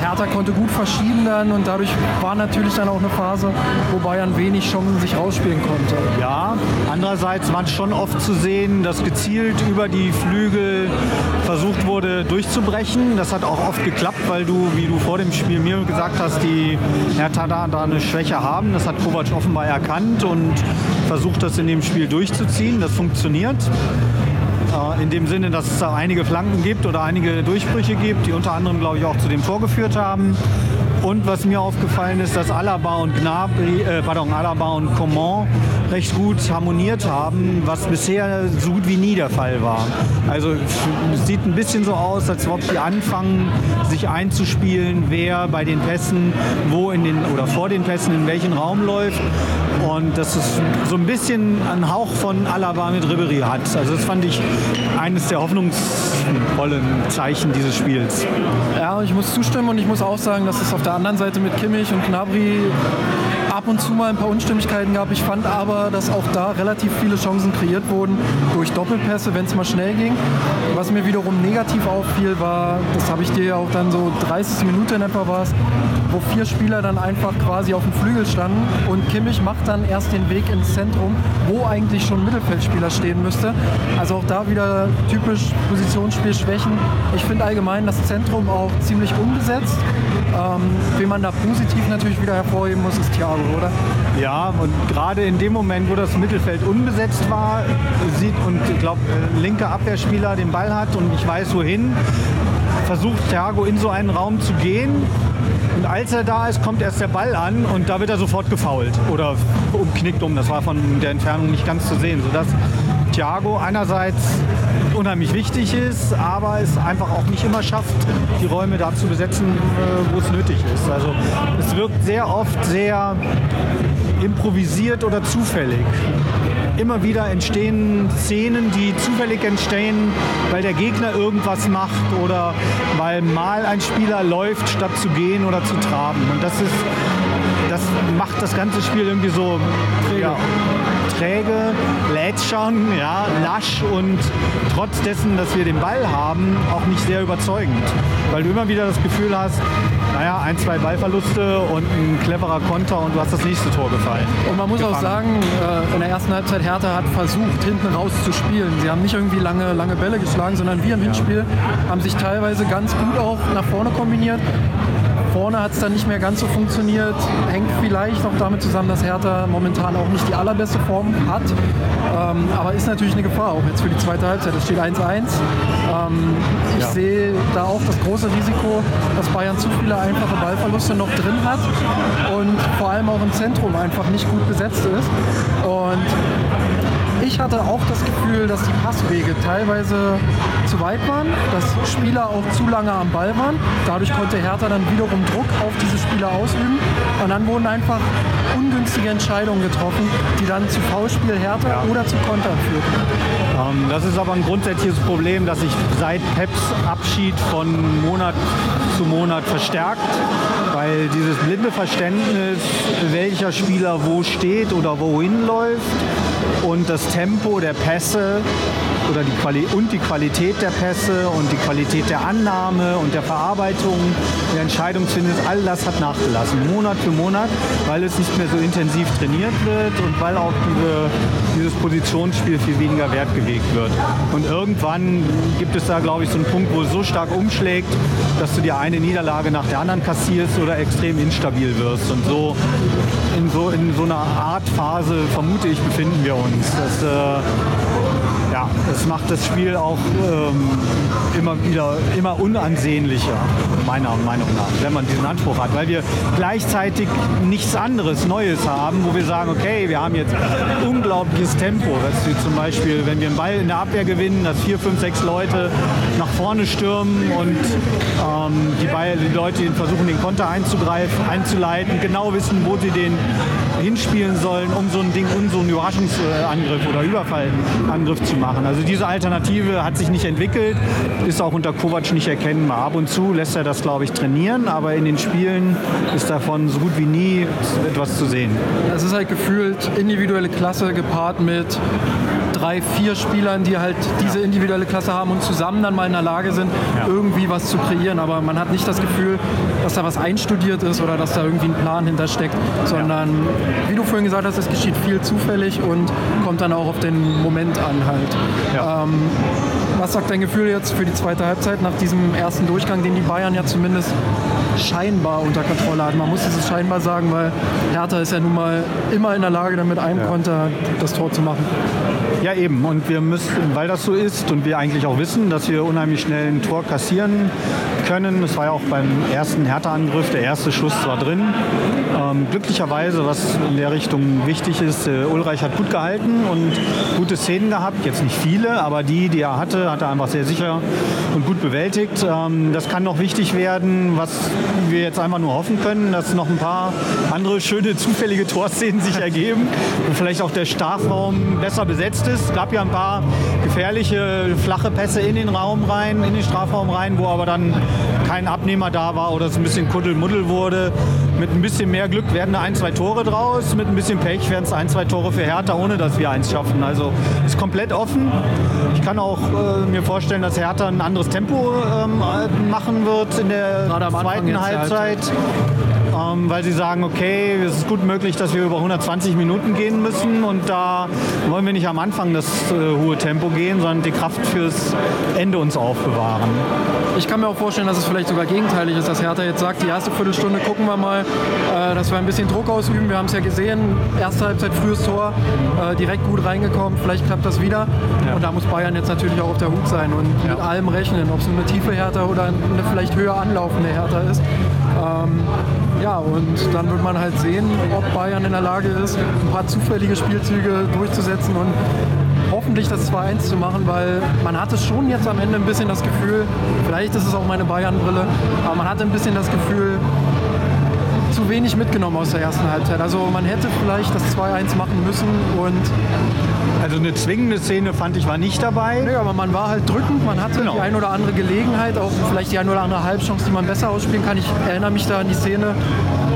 Speaker 1: Hertha konnte gut verschieben dann und dadurch war natürlich dann auch eine Phase, wo Bayern wenig Chancen sich rausspielen konnte.
Speaker 2: Ja, andererseits war es schon oft zu sehen, dass gezielt über die Flügel versucht wurde durchzubrechen. Das hat auch oft geklappt, weil du, wie du vor dem Spiel mir gesagt hast, die Hertha da, eine Schwäche haben. Das hat Kovac offenbar erkannt und versucht, das in dem Spiel durchzuziehen. Das funktioniert. Äh, In dem Sinne, dass es da einige Flanken gibt oder einige Durchbrüche gibt, die unter anderem, glaube ich, auch zu dem Tor geführt haben. Und was mir aufgefallen ist, dass Alaba und Gnabry, äh, pardon, Alaba und Coman recht gut harmoniert haben, was bisher so gut wie nie der Fall war. Also es sieht ein bisschen so aus, als ob die anfangen, sich einzuspielen, wer bei den Pässen wo in den oder vor den Pässen in welchen Raum läuft. Und dass es so ein bisschen einen Hauch von Alaba mit Ribery hat. Also das fand ich eines der hoffnungsvollen Zeichen dieses Spiels.
Speaker 1: Ja, ich muss zustimmen und ich muss auch sagen, dass es auf der anderen Seite mit Kimmich und Gnabry ab und zu mal ein paar Unstimmigkeiten gab. Ich fand aber, dass auch da relativ viele Chancen kreiert wurden durch Doppelpässe, wenn es mal schnell ging. Was mir wiederum negativ auffiel, war, das habe ich dir ja auch dann so 30 Minuten in etwa war wo vier Spieler dann einfach quasi auf dem Flügel standen und Kimmich macht dann erst den Weg ins Zentrum, wo eigentlich schon Mittelfeldspieler stehen müsste. Also auch da wieder typisch Positionsspiel Schwächen. Ich finde allgemein das Zentrum auch ziemlich unbesetzt. Ähm, wen man da positiv natürlich wieder hervorheben muss, ist Thiago, oder?
Speaker 2: Ja, und gerade in dem Moment, wo das Mittelfeld unbesetzt war, sieht und ich glaube, linker Abwehrspieler den Ball hat und ich weiß wohin, versucht Thiago in so einen Raum zu gehen. Und als er da ist, kommt erst der Ball an und da wird er sofort gefault oder umknickt um. Das war von der Entfernung nicht ganz zu sehen, sodass Thiago einerseits unheimlich wichtig ist, aber es einfach auch nicht immer schafft, die Räume da zu besetzen, äh, wo es nötig ist. Also es wirkt sehr oft sehr improvisiert oder zufällig. Immer wieder entstehen Szenen, die zufällig entstehen, weil der Gegner irgendwas macht oder weil mal ein Spieler läuft, statt zu gehen oder zu traben. Und das ist, das macht das ganze Spiel irgendwie so ja, träge, lädt schon, ja, lasch und trotz dessen, dass wir den Ball haben, auch nicht sehr überzeugend. Weil du immer wieder das Gefühl hast, naja, ein, zwei Ballverluste und ein cleverer Konter und du hast das nächste Tor gefallen.
Speaker 1: Und man muss
Speaker 2: Gefangen.
Speaker 1: auch sagen, äh, in der ersten Halbzeit Hertha hat versucht, hinten raus zu spielen. Sie haben nicht irgendwie lange, lange Bälle geschlagen, sondern wir im Hinspiel haben sich teilweise ganz gut auch nach vorne kombiniert. Vorne hat es dann nicht mehr ganz so funktioniert. Hängt vielleicht auch damit zusammen, dass Hertha momentan auch nicht die allerbeste Form hat. Ähm, aber ist natürlich eine Gefahr, auch jetzt für die zweite Halbzeit. Es steht 1-1. Ähm, ich
Speaker 2: Ja.
Speaker 1: sehe da auch das große Risiko, dass Bayern zu viele einfache Ballverluste noch drin hat und vor allem auch im Zentrum einfach nicht gut besetzt ist. Und ich hatte auch das Gefühl, dass die Passwege teilweise zu weit waren, dass Spieler auch zu lange am Ball waren. Dadurch konnte Hertha dann wiederum Druck auf diese Spieler ausüben. Und dann wurden einfach ungünstige Entscheidungen getroffen, die dann zu Foulspiel Hertha oder zu Kontern führten.
Speaker 2: Ähm, das ist aber ein grundsätzliches Problem, das sich seit Peps Abschied von Monat zu Monat verstärkt, weil dieses blinde Verständnis, welcher Spieler wo steht oder wohin läuft und das Tempo der Pässe oder die Quali und die Qualität der Pässe und die Qualität der Annahme und der Verarbeitung, der Entscheidungsfindung, all das hat nachgelassen, Monat für Monat, weil es nicht mehr so intensiv trainiert wird und weil auch diese, dieses Positionsspiel viel weniger Wert gelegt wird. Und irgendwann gibt es da, glaube ich, so einen Punkt, wo es so stark umschlägt, dass du dir eine Niederlage nach der anderen kassierst oder extrem instabil wirst. Und so in so, in so einer Art Phase, vermute ich, befinden wir uns. Das, äh, ja, das macht das Spiel auch ähm, immer wieder immer unansehnlicher, meiner Meinung nach, wenn man diesen Anspruch hat. Weil wir gleichzeitig nichts anderes Neues haben, wo wir sagen, okay, wir haben jetzt unglaubliches Tempo. Dass wir zum Beispiel, wenn wir einen Ball in der Abwehr gewinnen, dass vier, fünf, sechs Leute nach vorne stürmen und ähm, die, Ball, die Leute versuchen, den Konter einzugreifen, einzuleiten, genau wissen, wo sie den hinspielen sollen, um so ein Ding, um so einen Überraschungsangriff oder Überfallangriff zu machen. Also diese Alternative hat sich nicht entwickelt, ist auch unter Kovac nicht erkennbar. Ab und zu lässt er das, glaube ich, trainieren, aber in den Spielen ist davon so gut wie nie etwas zu sehen.
Speaker 1: Es ist halt gefühlt individuelle Klasse gepaart mit drei, vier Spielern, die halt diese individuelle Klasse haben und zusammen dann mal in der Lage sind, irgendwie was zu kreieren. Aber man hat nicht das Gefühl, dass da was einstudiert ist oder dass da irgendwie ein Plan hintersteckt, sondern wie du vorhin gesagt hast, es geschieht viel zufällig und kommt dann auch auf den Moment an halt. Ähm, was sagt dein Gefühl jetzt für die zweite Halbzeit nach diesem ersten Durchgang, den die Bayern ja zumindest scheinbar unter Kontrolle hatten? Man muss dieses scheinbar sagen, weil Hertha ist ja nun mal immer in der Lage, dann mit einem Konter das Tor zu machen.
Speaker 2: Ja, eben. Und wir müssen, weil das so ist und wir eigentlich auch wissen, dass wir unheimlich schnell ein Tor kassieren können. Das war ja auch beim ersten Hertha-Angriff, der erste Schuss war drin. Ähm, glücklicherweise, was in der Richtung wichtig ist, äh, Ulreich hat gut gehalten und gute Szenen gehabt. Jetzt nicht viele, aber die, die er hatte, hat er einfach sehr sicher und gut bewältigt. Ähm, das kann noch wichtig werden, was wir jetzt einfach nur hoffen können, dass noch ein paar andere schöne zufällige Torszenen sich ergeben, wo vielleicht auch der Strafraum besser besetzt ist. Es gab ja ein paar gefährliche flache Pässe in den Raum rein, in den Strafraum rein, wo aber dann kein Abnehmer da war oder es ein bisschen Kuddelmuddel wurde. Mit ein bisschen mehr Glück werden da ein, zwei Tore draus. Mit ein bisschen Pech werden es ein, zwei Tore für Hertha, ohne dass wir eins schaffen. Also ist komplett offen. Ich kann auch äh, mir vorstellen, dass Hertha ein anderes Tempo ähm, machen wird in der zweiten
Speaker 1: der
Speaker 2: Halbzeit. Ähm, weil sie sagen, okay, es ist gut möglich, dass wir über 120 Minuten gehen müssen und da wollen wir nicht am Anfang das äh, hohe Tempo gehen, sondern die Kraft fürs Ende uns aufbewahren.
Speaker 1: Ich kann mir auch vorstellen, dass es vielleicht sogar gegenteilig ist, dass Hertha jetzt sagt, die erste Viertelstunde gucken wir mal, äh, dass wir ein bisschen Druck ausüben. Wir haben es ja gesehen, erste Halbzeit frühes Tor, äh, direkt gut reingekommen, vielleicht klappt das wieder. Und da muss Bayern jetzt natürlich auch auf der Hut sein und mit allem rechnen, ob es eine tiefe Hertha oder eine vielleicht höher anlaufende Hertha ist. Ähm, ja, und dann wird man halt sehen, ob Bayern in der Lage ist, ein paar zufällige Spielzüge durchzusetzen und hoffentlich das 2-1 zu machen, weil man hatte schon jetzt am Ende ein bisschen das Gefühl, vielleicht ist es auch meine Bayern-Brille, aber man hatte ein bisschen das Gefühl, zu wenig mitgenommen aus der ersten Halbzeit. Also man hätte vielleicht das 2-1 machen müssen und
Speaker 2: Also eine zwingende Szene fand ich war nicht dabei.
Speaker 1: ja, aber man war halt drückend, man hatte
Speaker 2: Genau.
Speaker 1: die ein oder andere Gelegenheit, auch vielleicht die ein oder andere Halbchance, die man besser ausspielen kann. Ich erinnere mich da an die Szene,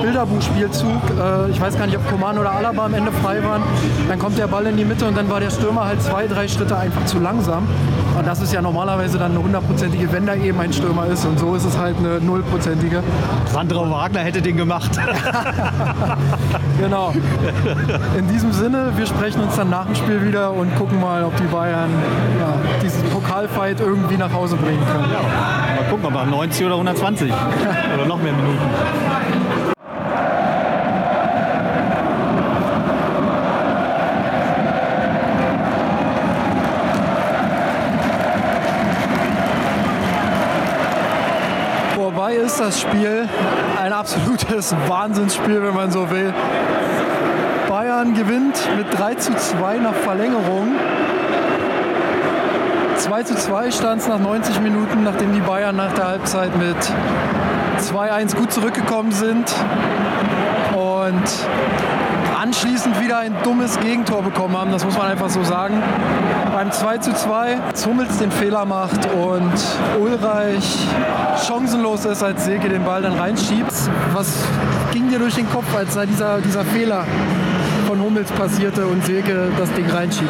Speaker 1: Bilderbuchspielzug. Äh, ich weiß gar nicht, ob Coman oder Alaba am Ende frei waren. Dann kommt der Ball in die Mitte und dann war der Stürmer halt zwei, drei Schritte einfach zu langsam. Und das ist ja normalerweise dann eine hundertprozentige, wenn da eben ein Stürmer ist. Und so ist es halt eine nullprozentige.
Speaker 2: Sandra Wagner hätte den gemacht.
Speaker 1: Genau. In diesem Sinne, wir sprechen uns dann nach dem Spiel wieder und gucken mal, ob die Bayern ja, diesen Pokalfight irgendwie nach Hause bringen können.
Speaker 2: Mal gucken, ob er 90 oder 120 oder noch mehr Minuten.
Speaker 1: Vorbei ist das Spiel. Ein absolutes Wahnsinnsspiel, wenn man so will. Bayern gewinnt mit 3 zu 2 nach Verlängerung. 2 zu 2 stand es nach 90 Minuten, nachdem die Bayern nach der Halbzeit mit 2-1 gut zurückgekommen sind. Und anschließend wieder ein dummes Gegentor bekommen haben, das muss man einfach so sagen. Beim 2 zu 2 als Hummels den Fehler macht und Ulreich chancenlos ist, als Seke den Ball dann reinschiebt. Was ging dir durch den Kopf, als da dieser, dieser Fehler von Hummels passierte und Seke das Ding reinschiebt?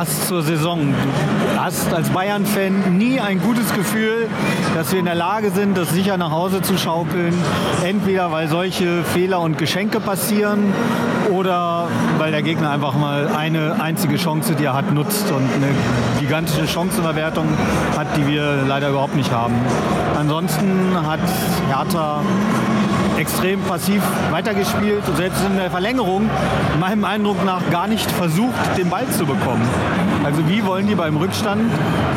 Speaker 2: Passt zur Saison. Du hast als Bayern-Fan nie ein gutes Gefühl, dass wir in der Lage sind, das sicher nach Hause zu schaukeln. Entweder weil solche Fehler und Geschenke passieren oder weil der Gegner einfach mal eine einzige Chance, die er hat, nutzt und eine gigantische Chancenverwertung hat, die wir leider überhaupt nicht haben. Ansonsten hat Hertha extrem passiv weitergespielt und selbst in der Verlängerung meinem Eindruck nach gar nicht versucht, den Ball zu bekommen. Also wie wollen die beim Rückstand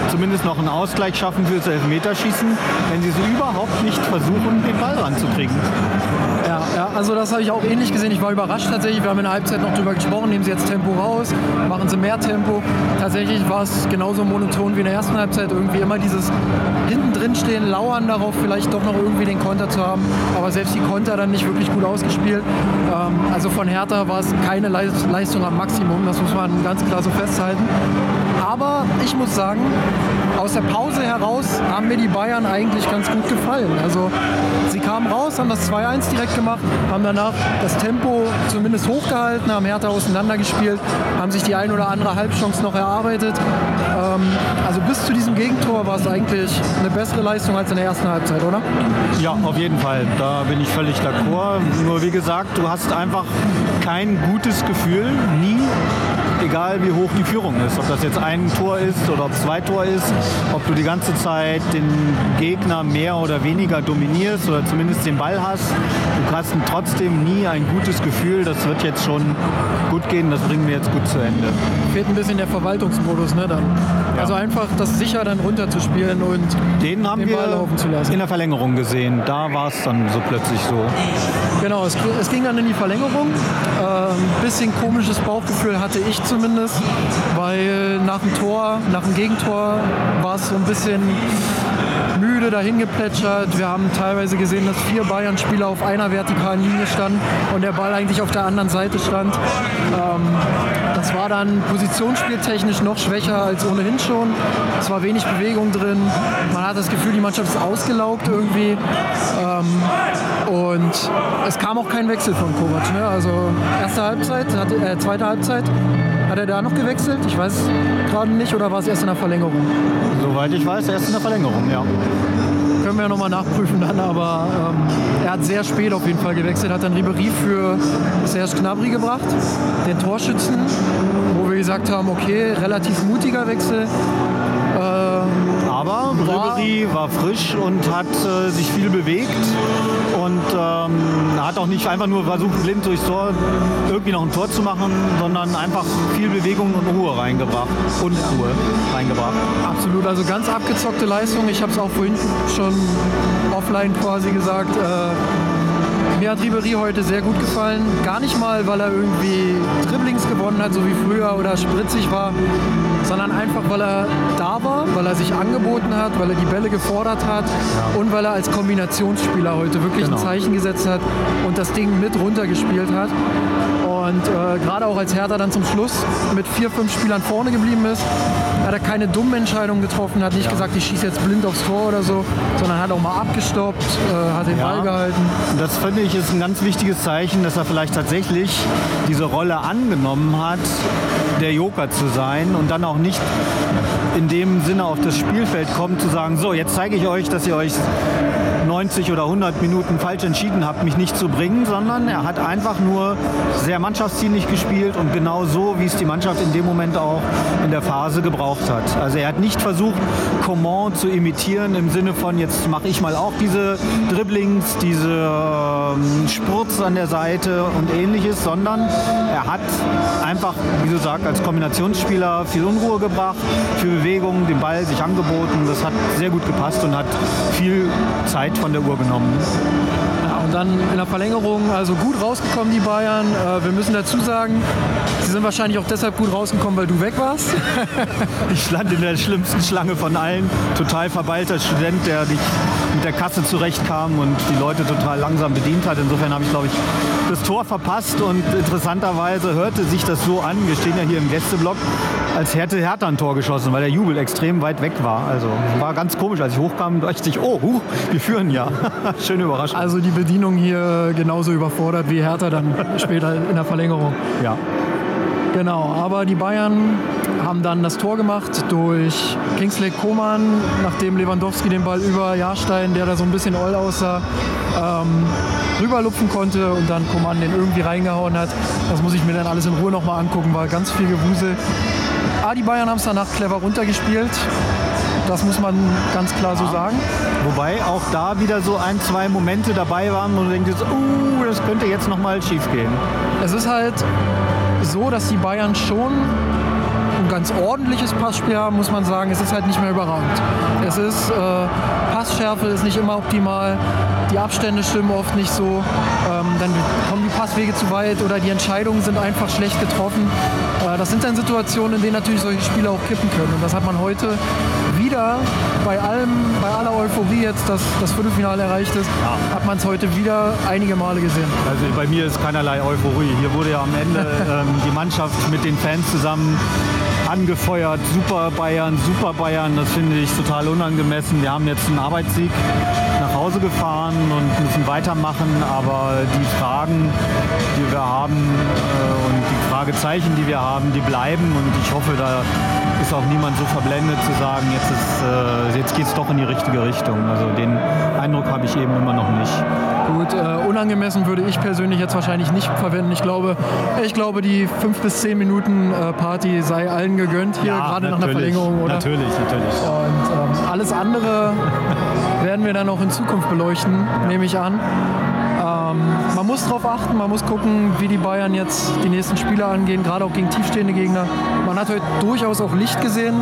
Speaker 2: zumindest noch einen Ausgleich schaffen fürs Elfmeterschießen, wenn sie so überhaupt nicht versuchen, den Ball ranzukriegen?
Speaker 1: Ja, ja, also das habe ich auch ähnlich gesehen. Ich war überrascht tatsächlich. Wir haben in der Halbzeit noch drüber gesprochen. Nehmen Sie jetzt Tempo raus, machen Sie mehr Tempo. Tatsächlich war es genauso monoton wie in der ersten Halbzeit. Irgendwie immer dieses hinten drin stehen, lauern darauf, vielleicht doch noch irgendwie den Konter zu haben. Aber selbst die Konter dann nicht wirklich gut ausgespielt. Ähm, also von Hertha war es keine Leis- Leistung am Maximum. Das muss man ganz klar so festhalten. Aber ich muss sagen, aus der Pause heraus haben mir die Bayern eigentlich ganz gut gefallen. Also sie kamen raus, haben das 2-1 direkt gemacht, haben danach das Tempo zumindest hochgehalten, haben Hertha auseinandergespielt, haben sich die ein oder andere Halbchance noch erarbeitet. Ähm, also bis zu diesem Gegentor war es eigentlich eine bessere Leistung als in der ersten Halbzeit, oder?
Speaker 2: Ja, auf jeden Fall. Da bin ich völlig d'accord. Nur wie gesagt, du hast einfach kein gutes Gefühl, nie, egal wie hoch die Führung ist. Ob das jetzt ein Tor ist oder ob zwei Tor ist, ob du die ganze Zeit den Gegner mehr oder weniger dominierst oder zumindest den Ball hast. Du hast trotzdem nie ein gutes Gefühl, das wird jetzt schon gut gehen, das bringen wir jetzt gut zu Ende.
Speaker 1: Fehlt ein bisschen der Verwaltungsmodus, ne, dann. Also einfach das sicher dann runterzuspielen und
Speaker 2: Den haben
Speaker 1: den
Speaker 2: wir
Speaker 1: Ball laufen zu lassen.
Speaker 2: in der Verlängerung gesehen. Da war es dann so plötzlich so.
Speaker 1: Genau, es, es ging dann in die Verlängerung. Ein bisschen komisches Bauchgefühl hatte ich zumindest, weil nach dem Tor, nach dem Gegentor war es so ein bisschen müde dahin geplätschert. Wir haben teilweise gesehen, dass vier Bayern-Spieler auf einer vertikalen Linie standen und der Ball eigentlich auf der anderen Seite stand. Ähm, das war dann positionsspieltechnisch noch schwächer als ohnehin schon. Es war wenig Bewegung drin. Man hat das Gefühl, die Mannschaft ist ausgelaugt irgendwie. Ähm, und es kam auch kein Wechsel von Kovac. Ne? Also erste Halbzeit, äh, zweite Halbzeit. Hat er da noch gewechselt? Ich weiß gerade nicht. Oder war es erst in der Verlängerung?
Speaker 2: Soweit ich weiß, erst in der Verlängerung, ja.
Speaker 1: Können wir ja nochmal nachprüfen dann, aber ähm, er hat sehr spät auf jeden Fall gewechselt, hat dann Ribery für Serge Gnabry gebracht, den Torschützen, wo wir gesagt haben, okay, relativ mutiger Wechsel. Ähm,
Speaker 2: Aber Ribery war frisch und hat äh, sich viel bewegt und ähm, hat auch nicht einfach nur versucht, blind durchs Tor irgendwie noch ein Tor zu machen, sondern einfach viel Bewegung und Ruhe reingebracht. Und Ruhe reingebracht.
Speaker 1: Absolut, also ganz abgezockte Leistung. Ich habe es auch vorhin schon offline quasi gesagt. Äh, mir hat Ribery heute sehr gut gefallen. Gar nicht mal, weil er irgendwie Dribblings gewonnen hat, so wie früher oder spritzig war, sondern einfach, weil er da war, weil er sich angeboten hat, weil er die Bälle gefordert hat und weil er als Kombinationsspieler heute wirklich
Speaker 2: Genau.
Speaker 1: ein Zeichen gesetzt hat und das Ding mit runtergespielt hat. Und äh, gerade auch als Hertha dann zum Schluss mit vier, fünf Spielern vorne geblieben ist, hat er keine dummen Entscheidungen getroffen, hat nicht gesagt, ich schieße jetzt blind aufs Tor oder so, sondern hat auch mal abgestoppt, äh, hat den
Speaker 2: Ja.
Speaker 1: Ball gehalten.
Speaker 2: Das finde ich ist ein ganz wichtiges Zeichen, dass er vielleicht tatsächlich diese Rolle angenommen hat, der Joker zu sein und dann auch nicht in dem Sinne auf das Spielfeld kommt, zu sagen, so, jetzt zeige ich euch, dass ihr euch 90 oder 100 Minuten falsch entschieden habt, mich nicht zu bringen, sondern er hat einfach nur sehr mannschaftsdienlich gespielt und genau so, wie es die Mannschaft in dem Moment auch in der Phase gebraucht hat. Also er hat nicht versucht, Coman zu imitieren im Sinne von, jetzt mache ich mal auch diese Dribblings, diese ähm, Spurts an der Seite und ähnliches, sondern er hat einfach, wie du sagst, als Kombinationsspieler viel Unruhe gebracht, viel Bewegung, den Ball sich angeboten. Das hat sehr gut gepasst und hat viel Zeit von der Uhr genommen.
Speaker 1: Ja, und dann in der Verlängerung, also gut rausgekommen die Bayern. Äh, wir müssen dazu sagen, sie sind wahrscheinlich auch deshalb gut rausgekommen, weil du weg warst.
Speaker 2: Ich stand in der schlimmsten Schlange von allen. Total verbeilter Student, der nicht mit der Kasse zurechtkam und die Leute total langsam bedient hat. Insofern habe ich, glaube ich, das Tor verpasst und interessanterweise hörte sich das so an. Wir stehen ja hier im Gästeblock, als hätte Hertha ein Tor geschossen, weil der Jubel extrem weit weg war. Also war ganz komisch. Als ich hochkam, dachte ich, oh, huch, wir führen ja. Schöne Überraschung.
Speaker 1: Also die Bedienung hier genauso überfordert wie Hertha dann später in der Verlängerung.
Speaker 2: ja.
Speaker 1: Genau, aber die Bayern haben dann das Tor gemacht durch Kingsley Coman, nachdem Lewandowski den Ball über Jahrstein, der da so ein bisschen oll aussah, ähm, rüberlupfen konnte und dann Coman den irgendwie reingehauen hat. Das muss ich mir dann alles in Ruhe nochmal angucken, war ganz viel Gewusel. Ah, die Bayern haben es danach clever runtergespielt. Das muss man ganz klar so sagen.
Speaker 2: Wobei auch da wieder so ein, zwei Momente dabei waren, wo du denkst, uh, das könnte jetzt noch mal schief gehen.
Speaker 1: Es ist halt so, dass die Bayern schon ein ganz ordentliches Passspiel haben, muss man sagen. Es ist halt nicht mehr überragend. Es ist, äh, Passschärfe ist nicht immer optimal, die Abstände stimmen oft nicht so, ähm, dann kommen die Passwege zu weit oder die Entscheidungen sind einfach schlecht getroffen. Äh, das sind dann Situationen, in denen natürlich solche Spiele auch kippen können. Und das hat man heute wieder bei allem, bei aller Euphorie jetzt, dass das Viertelfinale erreicht ist, hat man es heute wieder einige Male gesehen.
Speaker 2: Also bei mir ist keinerlei Euphorie. Hier wurde ja am Ende ähm, die Mannschaft mit den Fans zusammen angefeuert. Super Bayern, super Bayern. Das finde ich total unangemessen. Wir haben jetzt einen Arbeitssieg nach Hause gefahren und müssen weitermachen. Aber die Fragen, die wir haben äh, und die Fragezeichen, die wir haben, die bleiben. Und ich hoffe, da ist auch niemand so verblendet zu sagen, jetzt, ist, äh, jetzt geht es doch in die richtige Richtung. Also den Eindruck habe ich eben immer noch nicht.
Speaker 1: Gut, äh, unangemessen würde ich persönlich jetzt wahrscheinlich nicht verwenden. Ich glaube, ich glaube die fünf bis zehn Minuten äh, Party sei allen gegönnt hier, gerade nach einer. Verlängerung, oder?
Speaker 2: Natürlich, natürlich.
Speaker 1: Und ähm, alles andere werden wir dann auch in Zukunft beleuchten, nehme ich an. Ähm, man muss darauf achten, man muss gucken, wie die Bayern jetzt die nächsten Spiele angehen, gerade auch gegen tiefstehende Gegner. Man hat heute durchaus auch Licht gesehen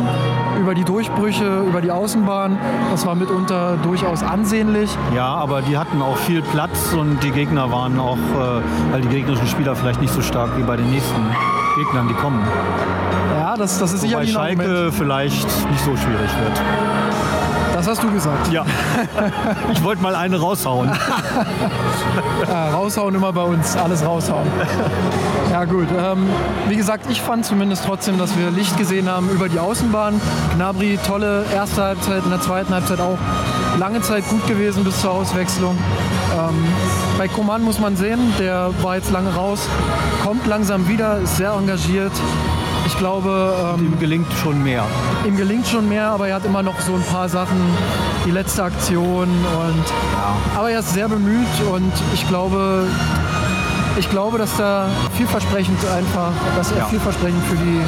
Speaker 1: über die Durchbrüche, über die Außenbahn. Das war mitunter durchaus ansehnlich.
Speaker 2: Ja, aber die hatten auch viel Platz und die Gegner waren auch, äh, weil die gegnerischen Spieler vielleicht nicht so stark wie bei den nächsten Gegnern, die kommen.
Speaker 1: Ja, das, das ist
Speaker 2: Wobei
Speaker 1: sicherlich ein.
Speaker 2: Schalke vielleicht nicht so schwierig wird.
Speaker 1: Das hast du gesagt.
Speaker 2: Ja. Ich wollte mal eine raushauen.
Speaker 1: Ja, raushauen immer bei uns, alles raushauen. Ja gut, ähm, wie gesagt, ich fand zumindest trotzdem, dass wir Licht gesehen haben über die Außenbahn. Gnabry, tolle erste Halbzeit, in der zweiten Halbzeit auch lange Zeit gut gewesen bis zur Auswechslung. Ähm, bei Coman muss man sehen, der war jetzt lange raus, kommt langsam wieder, ist sehr engagiert. Ich glaube, ähm,
Speaker 2: Ihm gelingt schon mehr.
Speaker 1: ihm gelingt schon mehr, aber er hat immer noch so ein paar Sachen, die letzte Aktion und aber er ist sehr bemüht und ich glaube, ich glaube, dass da vielversprechend einfach, dass er
Speaker 2: Ja.
Speaker 1: vielversprechend für die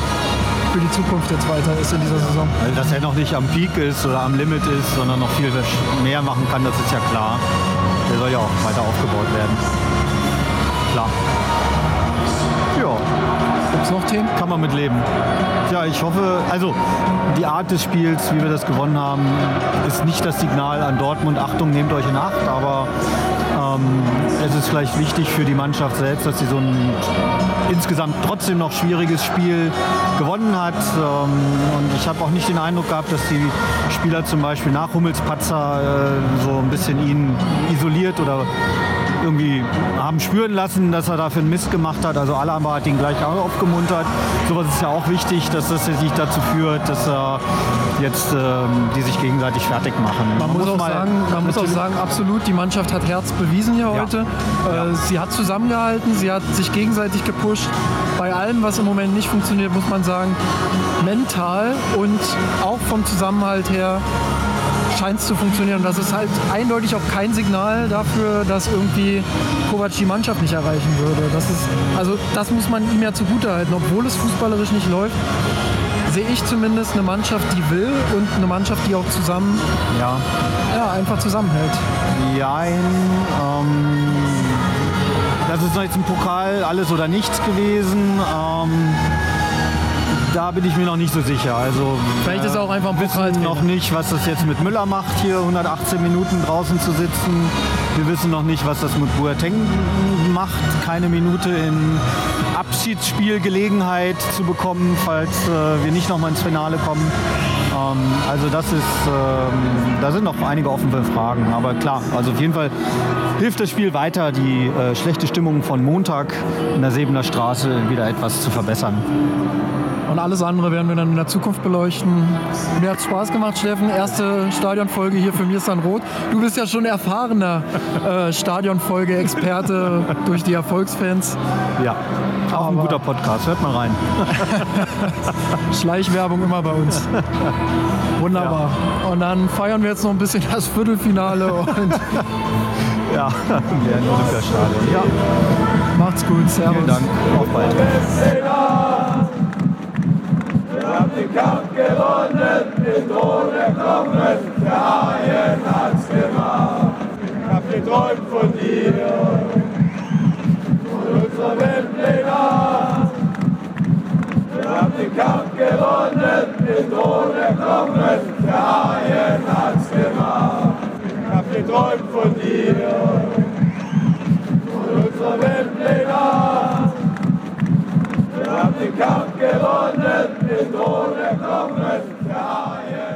Speaker 1: für die Zukunft jetzt weiter ist in dieser Saison.
Speaker 2: Also, dass er noch nicht am Peak ist oder am Limit ist, sondern noch viel mehr machen kann, das ist ja klar. Der soll ja auch weiter aufgebaut werden. Klar.
Speaker 1: Gibt es noch Themen?
Speaker 2: kann man mit leben. Ja, ich hoffe, also die Art des Spiels, wie wir das gewonnen haben, ist nicht das Signal an Dortmund, Achtung, nehmt euch in Acht, aber ähm, es ist vielleicht wichtig für die Mannschaft selbst, dass sie so ein insgesamt trotzdem noch schwieriges Spiel gewonnen hat. Ähm, und ich habe auch nicht den Eindruck gehabt, dass die Spieler zum Beispiel nach Hummels Patzer äh, so ein bisschen ihn isoliert oder irgendwie haben spüren lassen, dass er dafür einen Mist gemacht hat. Also Alaba hat ihn gleich auch aufgemuntert. Sowas ist ja auch wichtig, dass das jetzt nicht dazu führt, dass äh, jetzt ähm, die sich gegenseitig fertig machen.
Speaker 1: Man, muss, auch
Speaker 2: mal
Speaker 1: sagen, man muss auch sagen, absolut, die Mannschaft hat Herz bewiesen hier heute. Äh, Sie hat zusammengehalten, sie hat sich gegenseitig gepusht. Bei allem, was im Moment nicht funktioniert, muss man sagen, mental und auch vom Zusammenhalt her scheint es zu funktionieren. Und das ist halt eindeutig auch kein Signal dafür, dass irgendwie Kovac die Mannschaft nicht erreichen würde. Das ist, also das muss man ihm ja zugutehalten. Obwohl es fußballerisch nicht läuft, sehe ich zumindest eine Mannschaft, die will und eine Mannschaft, die auch zusammen
Speaker 2: Ja,
Speaker 1: ja, einfach zusammenhält.
Speaker 2: Jein. Ähm, das ist jetzt im Pokal alles oder nichts gewesen. Ähm, da bin ich mir noch nicht so sicher. Also
Speaker 1: Vielleicht ist auch einfach ein
Speaker 2: wissen
Speaker 1: Pokaltrainer.
Speaker 2: noch nicht, was das jetzt mit Müller macht, hier 118 Minuten draußen zu sitzen. Wir wissen noch nicht, was das mit Boateng macht, keine Minute in Abschiedsspielgelegenheit zu bekommen, falls äh, wir nicht noch mal ins Finale kommen. Ähm, also das ist, ähm, da sind noch einige offene Fragen. Aber klar, also auf jeden Fall hilft das Spiel weiter, die äh, schlechte Stimmung von Montag in der Sebener Straße wieder etwas zu verbessern.
Speaker 1: Und alles andere werden wir dann in der Zukunft beleuchten. Mir hat Spaß gemacht, Steffen. Erste Stadionfolge hier für mir ist dann rot. Du bist ja schon erfahrener äh, Stadionfolge-Experte durch die Erfolgsfans.
Speaker 2: Ja, auch ein guter Podcast. Hört mal rein.
Speaker 1: Schleichwerbung immer bei uns. Wunderbar. Und dann feiern wir jetzt noch ein bisschen das Viertelfinale und
Speaker 2: Ja, wir in Olympiastadion. Ja,
Speaker 1: macht's gut. Servus.
Speaker 2: vielen Dank. Auf bald.
Speaker 7: Ich hab geträumt von dir, von unserer Weltpläne. Wir haben den Kampf gewonnen, den Thron erklommen, der Haien hat's gemacht. Hab geträumt von dir, von unserer Weltpläne. Wir haben den Kampf gewonnen, den Drohnen kommen, der ARD.